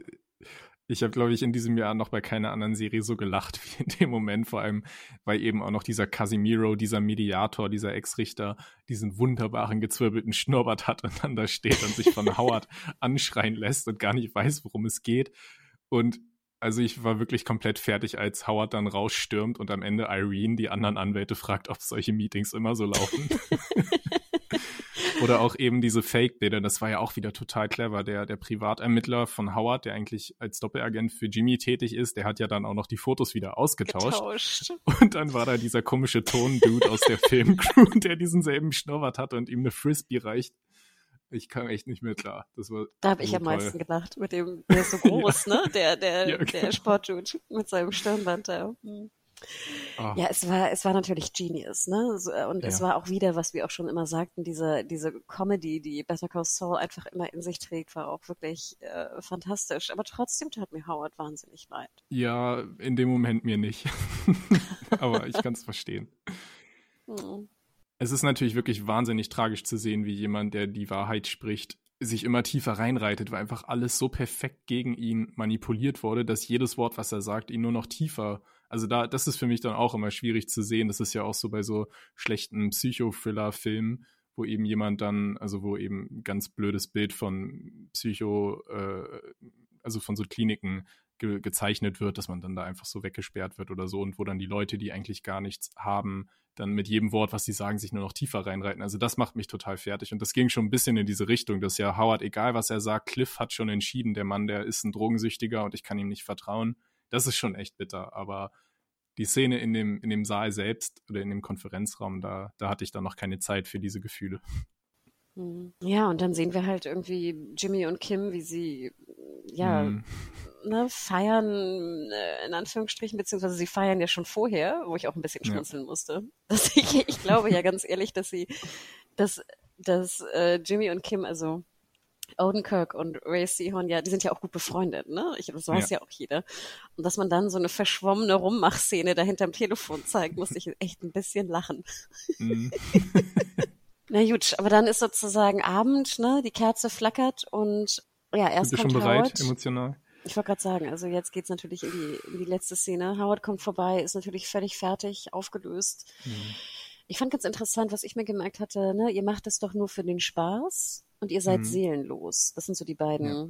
ich habe, glaube ich, in diesem Jahr noch bei keiner anderen Serie so gelacht wie in dem Moment, vor allem, weil eben auch noch dieser Casimiro, dieser Mediator, dieser Ex-Richter, diesen wunderbaren gezwirbelten Schnurrbart hat und dann da steht und sich von Howard anschreien lässt und gar nicht weiß, worum es geht. Und also ich war wirklich komplett fertig, als Howard dann rausstürmt und am Ende Irene die anderen Anwälte fragt, ob solche Meetings immer so laufen. Oder auch eben diese Fake-Bilder, das war ja auch wieder total clever. Der, der Privatermittler von Howard, der eigentlich als Doppelagent für Jimmy tätig ist, der hat ja dann auch noch die Fotos wieder ausgetauscht. Getauscht. Und dann war da dieser komische Ton-Dude aus der Filmcrew, der diesen selben Schnurrbart hatte und ihm eine Frisbee reicht. Ich kam echt nicht mehr klar. Das war da habe ich am meisten gedacht, mit dem, der ist so groß, ja. ne? Der, der, ja, genau. der Sportdude mit seinem Stirnband da. Hm. Oh. Ja, es war, es war natürlich Genius, ne? Äh, und ja. es war auch wieder, was wir auch schon immer sagten, diese, diese Comedy, die Better Call Saul einfach immer in sich trägt, war auch wirklich äh, fantastisch. Aber trotzdem tat mir Howard wahnsinnig leid. Ja, in dem Moment mir nicht. Aber ich kann es verstehen. Hm. Es ist natürlich wirklich wahnsinnig tragisch zu sehen, wie jemand, der die Wahrheit spricht, sich immer tiefer reinreitet, weil einfach alles so perfekt gegen ihn manipuliert wurde, dass jedes Wort, was er sagt, ihn nur noch tiefer also da, das ist für mich dann auch immer schwierig zu sehen. Das ist ja auch so bei so schlechten Psycho-Thriller-Filmen, wo eben jemand dann, also wo eben ein ganz blödes Bild von Psycho, äh, also von so Kliniken ge gezeichnet wird, dass man dann da einfach so weggesperrt wird oder so und wo dann die Leute, die eigentlich gar nichts haben, dann mit jedem Wort, was sie sagen, sich nur noch tiefer reinreiten. Also das macht mich total fertig. Und das ging schon ein bisschen in diese Richtung, dass ja Howard, egal was er sagt, Cliff hat schon entschieden, der Mann, der ist ein Drogensüchtiger und ich kann ihm nicht vertrauen. Das ist schon echt bitter. Aber die Szene in dem, in dem Saal selbst oder in dem Konferenzraum, da, da hatte ich dann noch keine Zeit für diese Gefühle. Hm. Ja, und dann sehen wir halt irgendwie Jimmy und Kim, wie sie ja mm. ne, feiern, äh, in Anführungsstrichen, beziehungsweise sie feiern ja schon vorher, wo ich auch ein bisschen schmunzeln ja. musste. Ich, ich glaube ja ganz ehrlich, dass sie, dass, dass äh, Jimmy und Kim, also Odenkirk und Ray Seahorn, ja, die sind ja auch gut befreundet, ne? Ich, das weiß ja. ja auch jeder. Und dass man dann so eine verschwommene Rummachszene da hinterm Telefon zeigt, muss ich echt ein bisschen lachen. Mhm. Na gut, aber dann ist sozusagen Abend, ne? Die Kerze flackert und ja, erst Sind kommt schon bereit, Howard. emotional? Ich wollte gerade sagen, also jetzt geht's natürlich in die, in die letzte Szene. Howard kommt vorbei, ist natürlich völlig fertig, aufgelöst. Mhm. Ich fand ganz interessant, was ich mir gemerkt hatte, ne, ihr macht es doch nur für den Spaß und ihr seid mhm. seelenlos. Das sind so die beiden ja.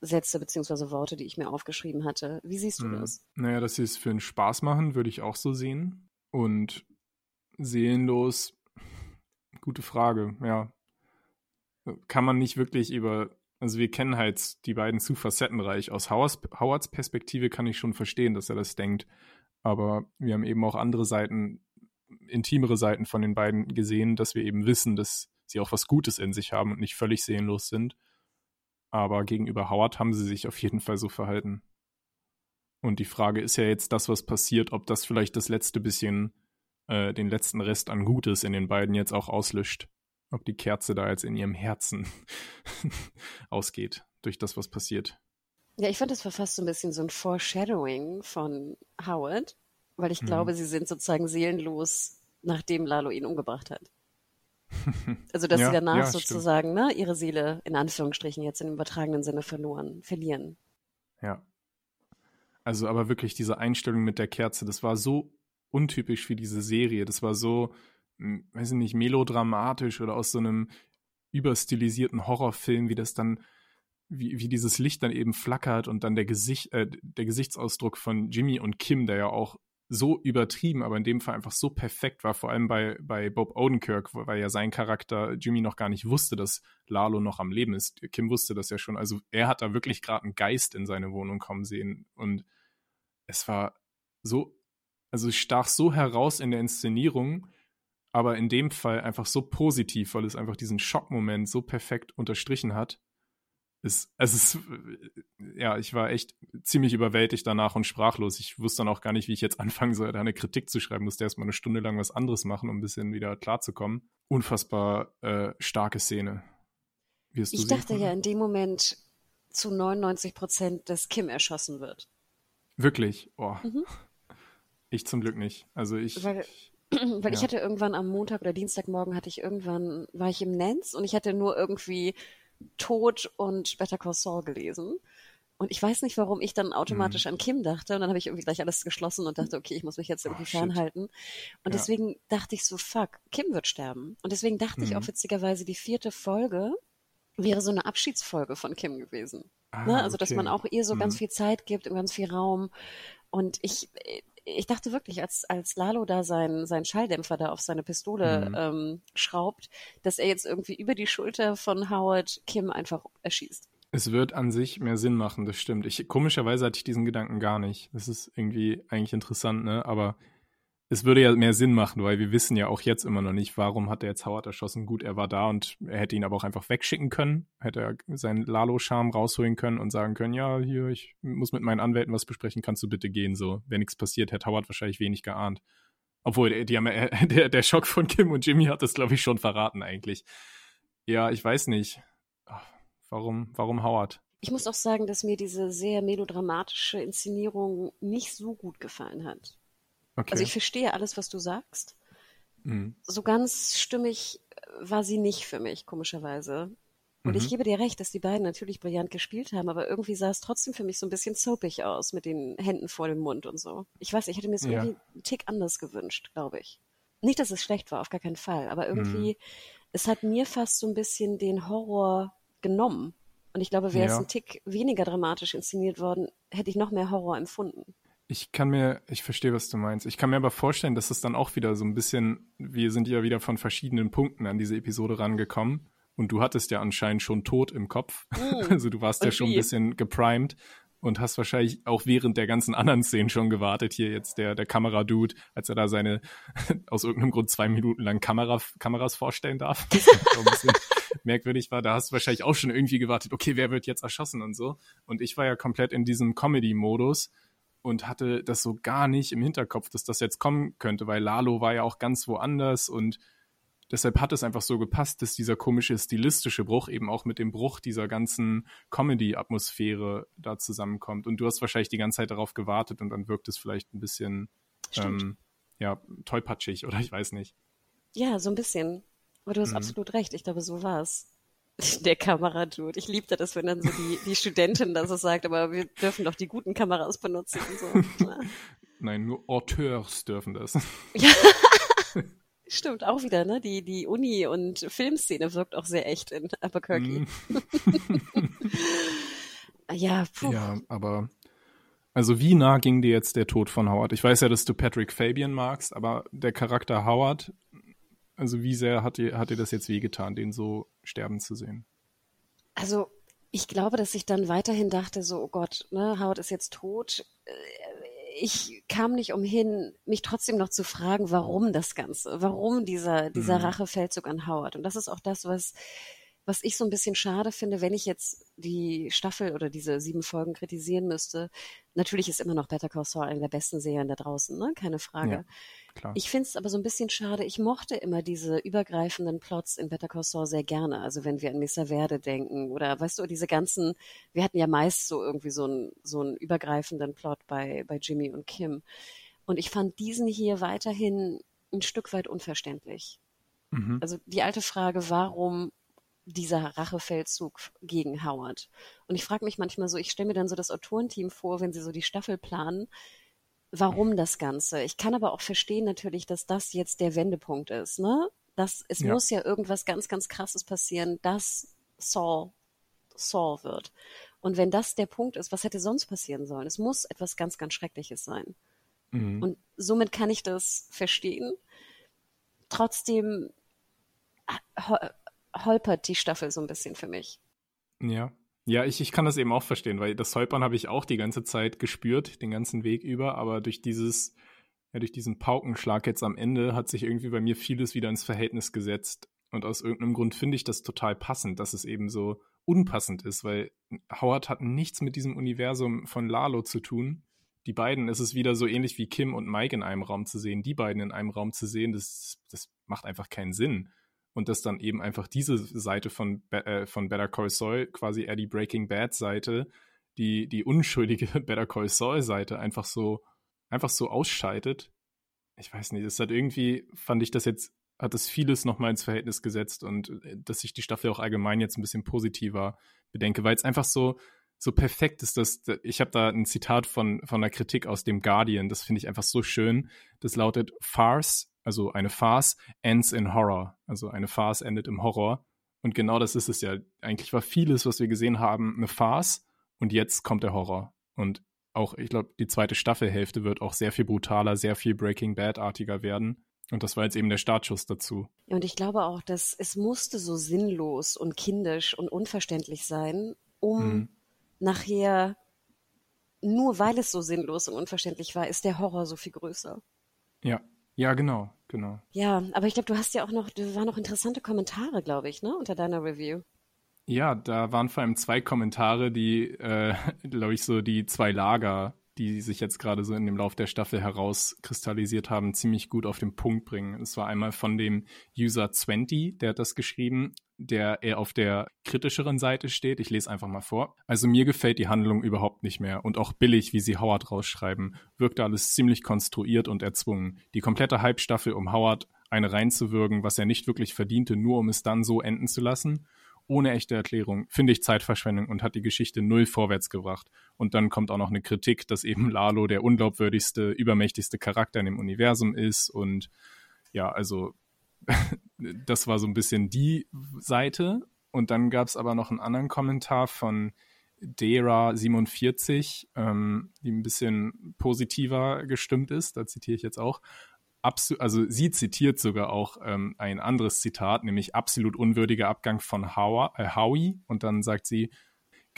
Sätze beziehungsweise Worte, die ich mir aufgeschrieben hatte. Wie siehst du mhm. das? Naja, dass sie es für den Spaß machen, würde ich auch so sehen. Und seelenlos, gute Frage, ja. Kann man nicht wirklich über, also wir kennen halt die beiden zu facettenreich. Aus Howards, Howards Perspektive kann ich schon verstehen, dass er das denkt. Aber wir haben eben auch andere Seiten, intimere Seiten von den beiden gesehen, dass wir eben wissen, dass sie auch was Gutes in sich haben und nicht völlig seelenlos sind. Aber gegenüber Howard haben sie sich auf jeden Fall so verhalten. Und die Frage ist ja jetzt das, was passiert, ob das vielleicht das letzte bisschen, äh, den letzten Rest an Gutes in den beiden jetzt auch auslöscht. Ob die Kerze da jetzt in ihrem Herzen ausgeht durch das, was passiert. Ja, ich fand, das war fast so ein bisschen so ein Foreshadowing von Howard, weil ich mhm. glaube, sie sind sozusagen seelenlos, nachdem Lalo ihn umgebracht hat. Also, dass ja, sie danach ja, sozusagen ne, ihre Seele in Anführungsstrichen jetzt im übertragenen Sinne verloren, verlieren. Ja. Also, aber wirklich diese Einstellung mit der Kerze, das war so untypisch für diese Serie. Das war so, hm, weiß ich nicht, melodramatisch oder aus so einem überstilisierten Horrorfilm, wie das dann, wie, wie dieses Licht dann eben flackert und dann der Gesicht, äh, der Gesichtsausdruck von Jimmy und Kim, der ja auch so übertrieben, aber in dem Fall einfach so perfekt war, vor allem bei, bei Bob Odenkirk, weil ja sein Charakter Jimmy noch gar nicht wusste, dass Lalo noch am Leben ist. Kim wusste das ja schon. Also er hat da wirklich gerade einen Geist in seine Wohnung kommen sehen. Und es war so, also es stach so heraus in der Inszenierung, aber in dem Fall einfach so positiv, weil es einfach diesen Schockmoment so perfekt unterstrichen hat ist, es, ja, ich war echt ziemlich überwältigt danach und sprachlos. Ich wusste dann auch gar nicht, wie ich jetzt anfangen soll, da eine Kritik zu schreiben. Musste erstmal eine Stunde lang was anderes machen, um ein bisschen wieder klarzukommen. Unfassbar äh, starke Szene. Wirst ich dachte ja in dem Moment zu 99 Prozent, dass Kim erschossen wird. Wirklich? Oh. Mhm. Ich zum Glück nicht. Also ich. Weil, weil ja. ich hatte irgendwann am Montag oder Dienstagmorgen hatte ich irgendwann, war ich im Nenz und ich hatte nur irgendwie Tod und Better Call Saul gelesen. Und ich weiß nicht, warum ich dann automatisch mhm. an Kim dachte. Und dann habe ich irgendwie gleich alles geschlossen und dachte, okay, ich muss mich jetzt irgendwie oh, fernhalten. Und ja. deswegen dachte ich so, fuck, Kim wird sterben. Und deswegen dachte mhm. ich auch witzigerweise, die vierte Folge wäre so eine Abschiedsfolge von Kim gewesen. Ah, ne? Also, okay. dass man auch ihr so mhm. ganz viel Zeit gibt und ganz viel Raum. Und ich, ich dachte wirklich, als, als Lalo da seinen sein Schalldämpfer da auf seine Pistole mhm. ähm, schraubt, dass er jetzt irgendwie über die Schulter von Howard Kim einfach erschießt. Es wird an sich mehr Sinn machen, das stimmt. Ich, komischerweise hatte ich diesen Gedanken gar nicht. Das ist irgendwie eigentlich interessant, ne? Aber es würde ja mehr Sinn machen, weil wir wissen ja auch jetzt immer noch nicht, warum hat er jetzt Howard erschossen. Gut, er war da und er hätte ihn aber auch einfach wegschicken können, hätte er seinen Lalo-Charme rausholen können und sagen können, ja, hier, ich muss mit meinen Anwälten was besprechen, kannst du bitte gehen, so. Wenn nichts passiert, hätte Howard wahrscheinlich wenig geahnt. Obwohl, die haben, der, der Schock von Kim und Jimmy hat das, glaube ich, schon verraten eigentlich. Ja, ich weiß nicht. Warum, warum Howard? Ich muss auch sagen, dass mir diese sehr melodramatische Inszenierung nicht so gut gefallen hat. Okay. Also ich verstehe alles, was du sagst. Mhm. So ganz stimmig war sie nicht für mich, komischerweise. Und mhm. ich gebe dir recht, dass die beiden natürlich brillant gespielt haben, aber irgendwie sah es trotzdem für mich so ein bisschen soapig aus, mit den Händen vor dem Mund und so. Ich weiß, ich hätte mir es ja. irgendwie einen Tick anders gewünscht, glaube ich. Nicht, dass es schlecht war, auf gar keinen Fall, aber irgendwie, mhm. es hat mir fast so ein bisschen den Horror genommen. Und ich glaube, wäre ja. es ein Tick weniger dramatisch inszeniert worden, hätte ich noch mehr Horror empfunden. Ich kann mir, ich verstehe, was du meinst. Ich kann mir aber vorstellen, dass es dann auch wieder so ein bisschen, wir sind ja wieder von verschiedenen Punkten an diese Episode rangekommen. Und du hattest ja anscheinend schon tot im Kopf. Mm. Also du warst und ja schon wie? ein bisschen geprimed und hast wahrscheinlich auch während der ganzen anderen Szenen schon gewartet. Hier jetzt der, der Kameradude, als er da seine aus irgendeinem Grund zwei Minuten lang Kamera, Kameras vorstellen darf. Ein bisschen merkwürdig war. Da hast du wahrscheinlich auch schon irgendwie gewartet, okay, wer wird jetzt erschossen und so. Und ich war ja komplett in diesem Comedy-Modus und hatte das so gar nicht im Hinterkopf, dass das jetzt kommen könnte, weil Lalo war ja auch ganz woanders und deshalb hat es einfach so gepasst, dass dieser komische stilistische Bruch eben auch mit dem Bruch dieser ganzen Comedy-Atmosphäre da zusammenkommt. Und du hast wahrscheinlich die ganze Zeit darauf gewartet und dann wirkt es vielleicht ein bisschen ähm, ja, tollpatschig oder ich weiß nicht. Ja, so ein bisschen. Aber du hast mhm. absolut recht. Ich glaube, so war es. Der Kameradude. Ich liebte das, wenn dann so die, die Studentin da so sagt, aber wir dürfen doch die guten Kameras benutzen und so. Nein, nur Auteurs dürfen das. Ja. Stimmt, auch wieder, ne? Die, die Uni- und Filmszene wirkt auch sehr echt in Albuquerque. Mm. ja, puh. Ja, aber also wie nah ging dir jetzt der Tod von Howard? Ich weiß ja, dass du Patrick Fabian magst, aber der Charakter Howard also wie sehr hat dir, hat dir das jetzt wehgetan, den so sterben zu sehen? Also ich glaube, dass ich dann weiterhin dachte, so, oh Gott, ne, Howard ist jetzt tot. Äh, ich kam nicht umhin, mich trotzdem noch zu fragen, warum das Ganze, warum dieser, dieser mhm. Rachefeldzug an Howard. Und das ist auch das, was was ich so ein bisschen schade finde, wenn ich jetzt die Staffel oder diese sieben Folgen kritisieren müsste, natürlich ist immer noch Better Call Saul eine der besten Serien da draußen, ne? keine Frage. Ja, ich finde es aber so ein bisschen schade. Ich mochte immer diese übergreifenden Plots in Better Call Saul sehr gerne. Also wenn wir an Mr. Verde denken oder weißt du, diese ganzen, wir hatten ja meist so irgendwie so einen so einen übergreifenden Plot bei, bei Jimmy und Kim. Und ich fand diesen hier weiterhin ein Stück weit unverständlich. Mhm. Also die alte Frage, warum dieser Rachefeldzug gegen Howard. Und ich frage mich manchmal so, ich stelle mir dann so das Autorenteam vor, wenn sie so die Staffel planen, warum das Ganze. Ich kann aber auch verstehen natürlich, dass das jetzt der Wendepunkt ist, ne? Das, es ja. muss ja irgendwas ganz, ganz krasses passieren, dass Saul Saul wird. Und wenn das der Punkt ist, was hätte sonst passieren sollen? Es muss etwas ganz, ganz Schreckliches sein. Mhm. Und somit kann ich das verstehen. Trotzdem holpert die Staffel so ein bisschen für mich. Ja. Ja, ich, ich kann das eben auch verstehen, weil das Holpern habe ich auch die ganze Zeit gespürt, den ganzen Weg über, aber durch dieses, ja, durch diesen Paukenschlag jetzt am Ende hat sich irgendwie bei mir vieles wieder ins Verhältnis gesetzt. Und aus irgendeinem Grund finde ich das total passend, dass es eben so unpassend ist, weil Howard hat nichts mit diesem Universum von Lalo zu tun. Die beiden, es ist wieder so ähnlich wie Kim und Mike in einem Raum zu sehen, die beiden in einem Raum zu sehen, das, das macht einfach keinen Sinn. Und dass dann eben einfach diese Seite von, äh, von Better Call Saul, quasi eher die Breaking Bad Seite, die, die unschuldige Better Call Saul Seite einfach so, einfach so ausschaltet. Ich weiß nicht, es hat irgendwie, fand ich das jetzt hat es vieles nochmal ins Verhältnis gesetzt und äh, dass ich die Staffel auch allgemein jetzt ein bisschen positiver bedenke, weil es einfach so, so perfekt ist, dass ich habe da ein Zitat von, von einer Kritik aus dem Guardian, das finde ich einfach so schön. Das lautet Farce, also eine Farce ends in Horror. Also eine Farce endet im Horror. Und genau das ist es ja. Eigentlich war vieles, was wir gesehen haben, eine Farce und jetzt kommt der Horror. Und auch, ich glaube, die zweite Staffelhälfte wird auch sehr viel brutaler, sehr viel Breaking Bad-artiger werden. Und das war jetzt eben der Startschuss dazu. Ja, und ich glaube auch, dass es musste so sinnlos und kindisch und unverständlich sein, um mhm. nachher, nur weil es so sinnlos und unverständlich war, ist der Horror so viel größer. Ja, ja, genau, genau. Ja, aber ich glaube, du hast ja auch noch, da waren noch interessante Kommentare, glaube ich, ne, unter deiner Review. Ja, da waren vor allem zwei Kommentare, die, äh, glaube ich, so die zwei Lager die sich jetzt gerade so in dem Lauf der Staffel herauskristallisiert haben, ziemlich gut auf den Punkt bringen. Es war einmal von dem User 20, der hat das geschrieben, der eher auf der kritischeren Seite steht. Ich lese einfach mal vor. Also mir gefällt die Handlung überhaupt nicht mehr und auch billig, wie sie Howard rausschreiben. Wirkte alles ziemlich konstruiert und erzwungen. Die komplette Halbstaffel um Howard eine reinzuwürgen, was er nicht wirklich verdiente, nur um es dann so enden zu lassen ohne echte Erklärung, finde ich Zeitverschwendung und hat die Geschichte null vorwärts gebracht. Und dann kommt auch noch eine Kritik, dass eben Lalo der unglaubwürdigste, übermächtigste Charakter in dem Universum ist. Und ja, also das war so ein bisschen die Seite. Und dann gab es aber noch einen anderen Kommentar von Dera47, ähm, die ein bisschen positiver gestimmt ist. Da zitiere ich jetzt auch absolut, also sie zitiert sogar auch ähm, ein anderes Zitat, nämlich absolut unwürdiger Abgang von äh, Howie. Und dann sagt sie,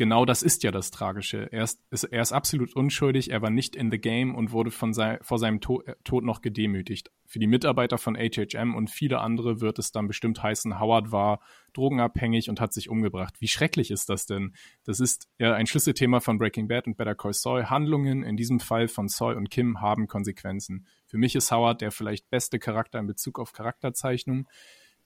genau das ist ja das Tragische. Er ist, ist, er ist absolut unschuldig, er war nicht in the game und wurde von sei, vor seinem to äh, Tod noch gedemütigt. Für die Mitarbeiter von HHM und viele andere wird es dann bestimmt heißen, Howard war drogenabhängig und hat sich umgebracht. Wie schrecklich ist das denn? Das ist ja ein Schlüsselthema von Breaking Bad und Better Call Saul. Handlungen, in diesem Fall von Saul und Kim, haben Konsequenzen. Für mich ist Howard der vielleicht beste Charakter in Bezug auf Charakterzeichnung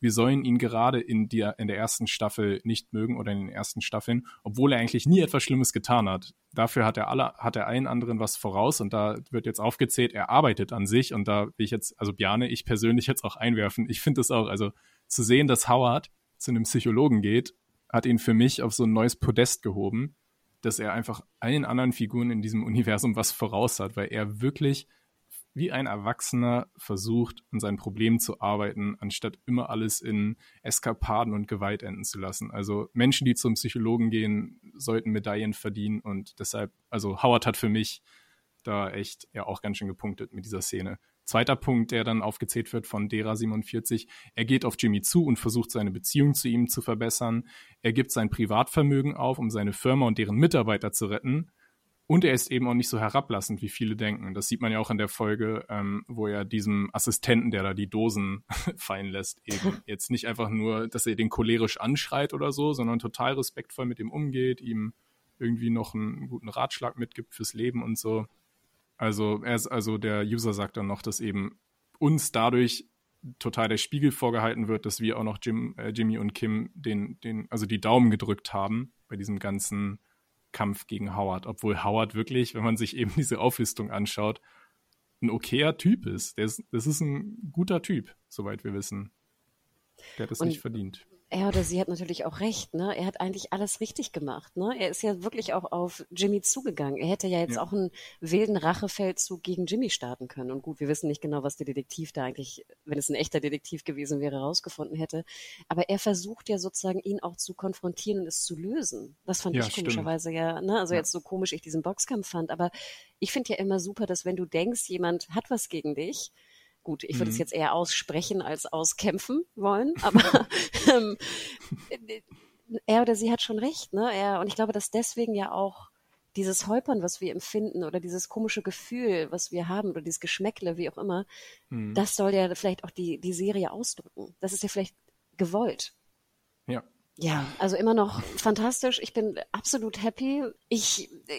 wir sollen ihn gerade in der, in der ersten Staffel nicht mögen oder in den ersten Staffeln, obwohl er eigentlich nie etwas Schlimmes getan hat. Dafür hat er alle, hat er allen anderen was voraus und da wird jetzt aufgezählt, er arbeitet an sich und da will ich jetzt, also Bjane, ich persönlich jetzt auch einwerfen. Ich finde es auch, also zu sehen, dass Howard zu einem Psychologen geht, hat ihn für mich auf so ein neues Podest gehoben, dass er einfach allen anderen Figuren in diesem Universum was voraus hat, weil er wirklich wie ein Erwachsener versucht, an seinen Problemen zu arbeiten, anstatt immer alles in Eskapaden und Gewalt enden zu lassen. Also Menschen, die zum Psychologen gehen, sollten Medaillen verdienen und deshalb, also Howard hat für mich da echt ja auch ganz schön gepunktet mit dieser Szene. Zweiter Punkt, der dann aufgezählt wird von Dera 47, er geht auf Jimmy zu und versucht seine Beziehung zu ihm zu verbessern. Er gibt sein Privatvermögen auf, um seine Firma und deren Mitarbeiter zu retten. Und er ist eben auch nicht so herablassend, wie viele denken. Das sieht man ja auch in der Folge, ähm, wo er diesem Assistenten, der da die Dosen fallen lässt, eben jetzt nicht einfach nur, dass er den cholerisch anschreit oder so, sondern total respektvoll mit ihm umgeht, ihm irgendwie noch einen guten Ratschlag mitgibt fürs Leben und so. Also er ist, also der User sagt dann noch, dass eben uns dadurch total der Spiegel vorgehalten wird, dass wir auch noch Jim, äh, Jimmy und Kim den, den, also die Daumen gedrückt haben bei diesem ganzen Kampf gegen Howard, obwohl Howard wirklich, wenn man sich eben diese Auflistung anschaut, ein okayer Typ ist. Der ist das ist ein guter Typ, soweit wir wissen. Der hat es nicht verdient. Er oder sie hat natürlich auch recht, ne? Er hat eigentlich alles richtig gemacht, ne? Er ist ja wirklich auch auf Jimmy zugegangen. Er hätte ja jetzt ja. auch einen wilden Rachefeldzug gegen Jimmy starten können. Und gut, wir wissen nicht genau, was der Detektiv da eigentlich, wenn es ein echter Detektiv gewesen wäre, rausgefunden hätte. Aber er versucht ja sozusagen, ihn auch zu konfrontieren und es zu lösen. Das fand ja, ich komischerweise ja, ne? Also ja. jetzt so komisch ich diesen Boxkampf fand. Aber ich finde ja immer super, dass wenn du denkst, jemand hat was gegen dich, Gut, ich würde mhm. es jetzt eher aussprechen als auskämpfen wollen, aber ähm, er oder sie hat schon recht, ne? Er, und ich glaube, dass deswegen ja auch dieses Holpern, was wir empfinden oder dieses komische Gefühl, was wir haben oder dieses Geschmäckle, wie auch immer, mhm. das soll ja vielleicht auch die, die Serie ausdrücken. Das ist ja vielleicht gewollt. Ja. Ja, also immer noch fantastisch. Ich bin absolut happy. Ich äh,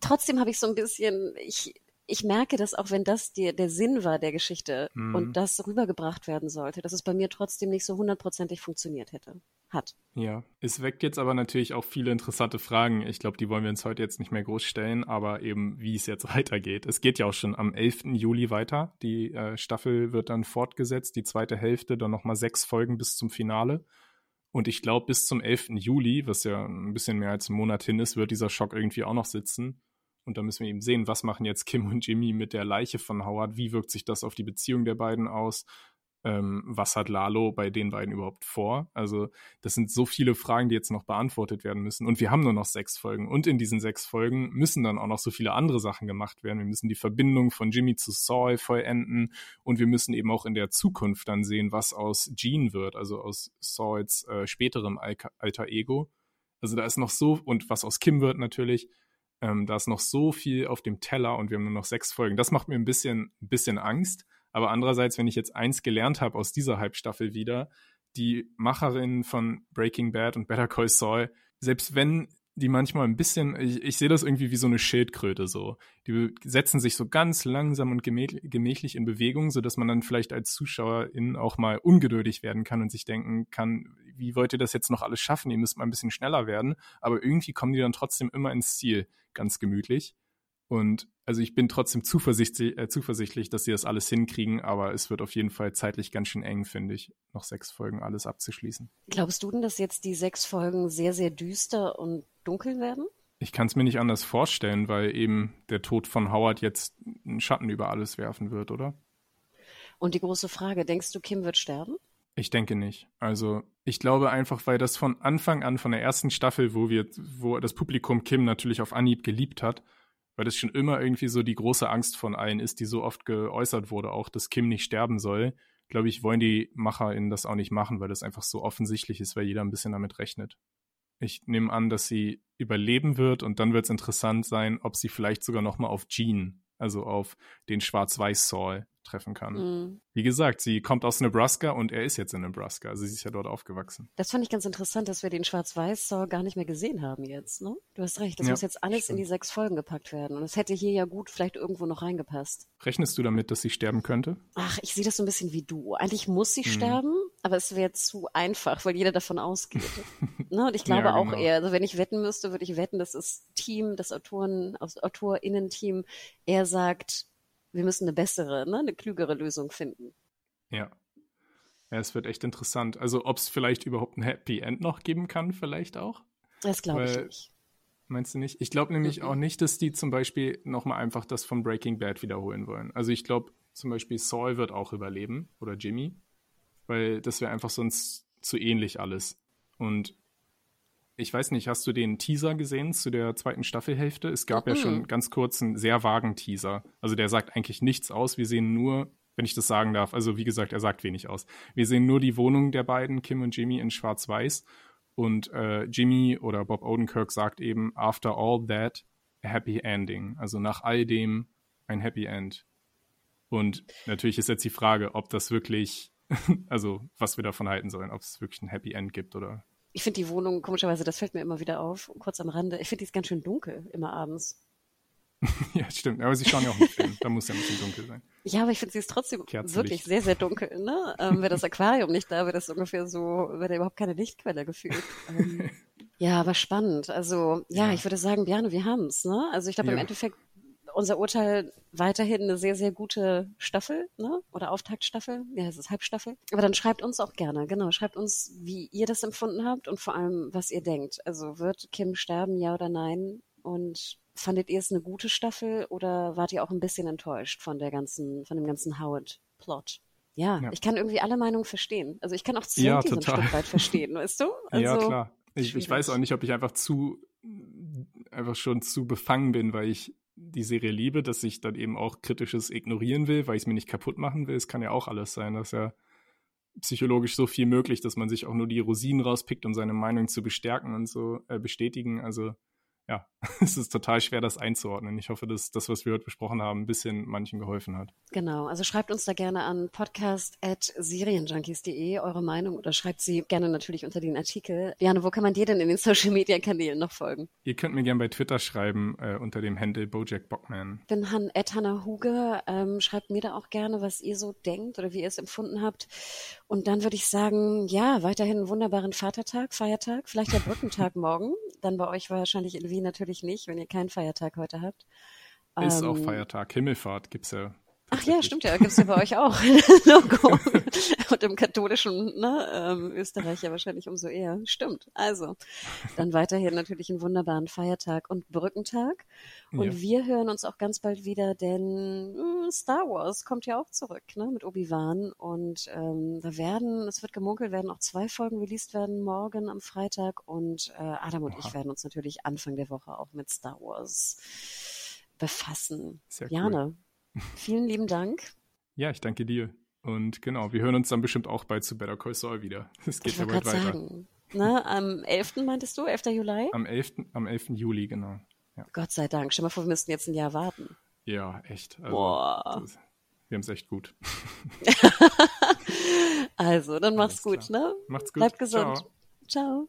trotzdem habe ich so ein bisschen, ich ich merke, dass auch wenn das die, der Sinn war der Geschichte mhm. und das rübergebracht werden sollte, dass es bei mir trotzdem nicht so hundertprozentig funktioniert hätte. Hat. Ja, es weckt jetzt aber natürlich auch viele interessante Fragen. Ich glaube, die wollen wir uns heute jetzt nicht mehr groß stellen, aber eben, wie es jetzt weitergeht. Es geht ja auch schon am 11. Juli weiter. Die äh, Staffel wird dann fortgesetzt, die zweite Hälfte, dann nochmal sechs Folgen bis zum Finale. Und ich glaube, bis zum 11. Juli, was ja ein bisschen mehr als ein Monat hin ist, wird dieser Schock irgendwie auch noch sitzen. Und da müssen wir eben sehen, was machen jetzt Kim und Jimmy mit der Leiche von Howard? Wie wirkt sich das auf die Beziehung der beiden aus? Ähm, was hat Lalo bei den beiden überhaupt vor? Also, das sind so viele Fragen, die jetzt noch beantwortet werden müssen. Und wir haben nur noch sechs Folgen. Und in diesen sechs Folgen müssen dann auch noch so viele andere Sachen gemacht werden. Wir müssen die Verbindung von Jimmy zu Saul vollenden. Und wir müssen eben auch in der Zukunft dann sehen, was aus Jean wird, also aus Sauls äh, späterem alter Ego. Also, da ist noch so, und was aus Kim wird natürlich. Ähm, da ist noch so viel auf dem Teller und wir haben nur noch sechs Folgen. Das macht mir ein bisschen, ein bisschen Angst. Aber andererseits, wenn ich jetzt eins gelernt habe aus dieser Halbstaffel wieder, die Macherinnen von Breaking Bad und Better Call Saul, selbst wenn die manchmal ein bisschen, ich, ich sehe das irgendwie wie so eine Schildkröte so. Die setzen sich so ganz langsam und gemächlich in Bewegung, sodass man dann vielleicht als Zuschauerin auch mal ungeduldig werden kann und sich denken kann, wie wollt ihr das jetzt noch alles schaffen? Ihr müsst mal ein bisschen schneller werden. Aber irgendwie kommen die dann trotzdem immer ins Ziel, ganz gemütlich. Und also ich bin trotzdem zuversichtlich, äh, zuversichtlich, dass sie das alles hinkriegen, aber es wird auf jeden Fall zeitlich ganz schön eng, finde ich, noch sechs Folgen alles abzuschließen. Glaubst du denn, dass jetzt die sechs Folgen sehr, sehr düster und dunkel werden? Ich kann es mir nicht anders vorstellen, weil eben der Tod von Howard jetzt einen Schatten über alles werfen wird, oder? Und die große Frage, denkst du, Kim wird sterben? Ich denke nicht. Also ich glaube einfach, weil das von Anfang an, von der ersten Staffel, wo wir, wo das Publikum Kim natürlich auf Anhieb geliebt hat, weil das schon immer irgendwie so die große Angst von allen ist, die so oft geäußert wurde, auch dass Kim nicht sterben soll, glaube ich, wollen die MacherInnen das auch nicht machen, weil das einfach so offensichtlich ist, weil jeder ein bisschen damit rechnet. Ich nehme an, dass sie überleben wird und dann wird es interessant sein, ob sie vielleicht sogar nochmal auf Jean, also auf den Schwarz-Weiß-Saul treffen kann. Mhm. Wie gesagt, sie kommt aus Nebraska und er ist jetzt in Nebraska. Also sie ist ja dort aufgewachsen. Das fand ich ganz interessant, dass wir den Schwarz-Weiß-Saw gar nicht mehr gesehen haben jetzt. Ne? Du hast recht, das ja, muss jetzt alles stimmt. in die sechs Folgen gepackt werden. Und es hätte hier ja gut vielleicht irgendwo noch reingepasst. Rechnest du damit, dass sie sterben könnte? Ach, ich sehe das so ein bisschen wie du. Eigentlich muss sie mhm. sterben, aber es wäre zu einfach, weil jeder davon ausgeht. ne? Und ich glaube ja, genau. auch eher, also wenn ich wetten müsste, würde ich wetten, dass das Team, das Autoren, AutorInnen-Team eher sagt, wir müssen eine bessere, ne, eine klügere Lösung finden. Ja. Ja, es wird echt interessant. Also, ob es vielleicht überhaupt ein Happy End noch geben kann, vielleicht auch. Das glaube ich nicht. Meinst du nicht? Ich glaube nämlich mhm. auch nicht, dass die zum Beispiel nochmal einfach das von Breaking Bad wiederholen wollen. Also ich glaube zum Beispiel Saul wird auch überleben oder Jimmy, weil das wäre einfach sonst zu ähnlich alles. Und ich weiß nicht, hast du den Teaser gesehen zu der zweiten Staffelhälfte? Es gab mhm. ja schon ganz kurz einen sehr vagen Teaser. Also der sagt eigentlich nichts aus. Wir sehen nur, wenn ich das sagen darf, also wie gesagt, er sagt wenig aus. Wir sehen nur die Wohnung der beiden, Kim und Jimmy, in Schwarz-Weiß. Und äh, Jimmy oder Bob Odenkirk sagt eben, after all that, a happy ending. Also nach all dem ein Happy End. Und natürlich ist jetzt die Frage, ob das wirklich, also was wir davon halten sollen, ob es wirklich ein Happy End gibt oder ich finde die Wohnung, komischerweise, das fällt mir immer wieder auf, kurz am Rande, ich finde die ist ganz schön dunkel, immer abends. ja, stimmt. Aber sie schauen ja auch einen Film. Da muss ja ein bisschen dunkel sein. Ja, aber ich finde sie ist trotzdem wirklich sehr, sehr dunkel. Ne? Ähm, wäre das Aquarium nicht da, wäre das ungefähr so, wäre da überhaupt keine Lichtquelle gefühlt. Ähm, ja, aber spannend. Also, ja, ja, ich würde sagen, Björn, wir haben es. Ne? Also ich glaube, ja. im Endeffekt unser Urteil weiterhin eine sehr, sehr gute Staffel, ne? Oder Auftaktstaffel. Ja, es ist Halbstaffel. Aber dann schreibt uns auch gerne, genau. Schreibt uns, wie ihr das empfunden habt und vor allem, was ihr denkt. Also wird Kim sterben, ja oder nein? Und fandet ihr es eine gute Staffel oder wart ihr auch ein bisschen enttäuscht von der ganzen, von dem ganzen Howard-Plot? Ja, ja, ich kann irgendwie alle Meinungen verstehen. Also ich kann auch Zwinky ja, so ein Stück weit verstehen, weißt du? Also, ja, klar. Ich, ich weiß auch nicht, ob ich einfach zu, einfach schon zu befangen bin, weil ich die Serie liebe, dass ich dann eben auch Kritisches ignorieren will, weil ich es mir nicht kaputt machen will. Es kann ja auch alles sein. Das ist ja psychologisch so viel möglich, dass man sich auch nur die Rosinen rauspickt, um seine Meinung zu bestärken und so äh, bestätigen. Also ja, es ist total schwer, das einzuordnen. Ich hoffe, dass das, was wir heute besprochen haben, ein bisschen manchen geholfen hat. Genau, also schreibt uns da gerne an podcast.serienjunkies.de eure Meinung oder schreibt sie gerne natürlich unter den Artikel. Jane, wo kann man dir denn in den Social-Media-Kanälen noch folgen? Ihr könnt mir gerne bei Twitter schreiben äh, unter dem Handle Bojack Bockman. Ich bin Han Hannah Huge. Ähm, schreibt mir da auch gerne, was ihr so denkt oder wie ihr es empfunden habt. Und dann würde ich sagen, ja, weiterhin einen wunderbaren Vatertag, Feiertag, vielleicht der Brückentag morgen. Dann bei euch wahrscheinlich in Wien natürlich nicht, wenn ihr keinen Feiertag heute habt. Ist ähm, auch Feiertag. Himmelfahrt gibt es ja. Ach ja, stimmt ja, gibt es ja bei euch auch. Logo. Und im katholischen ne, ähm, Österreich ja wahrscheinlich umso eher. Stimmt. Also, dann weiterhin natürlich einen wunderbaren Feiertag und Brückentag. Und ja. wir hören uns auch ganz bald wieder, denn mh, hm, Star Wars kommt ja auch zurück ne, mit Obi-Wan. Und ähm, da werden, es wird gemunkelt, werden auch zwei Folgen released werden morgen am Freitag. Und äh, Adam und Aha. ich werden uns natürlich Anfang der Woche auch mit Star Wars befassen. Sehr Jane, cool. Vielen lieben Dank. Ja, ich danke dir. Und genau, wir hören uns dann bestimmt auch bald zu Better Call Saul wieder. Es geht ja bald weiter. Sagen. Na, am 11. meintest du? 11. Juli? Am 11. Am 11. Juli, genau. Ja. Gott sei Dank. Stell mal vor, wir müssten jetzt ein Jahr warten. Ja, echt. Also, Boah. Das, wir haben es echt gut. also, dann mach's gut, klar. ne? Macht's gut. Bleib gesund. Ciao. Ciao.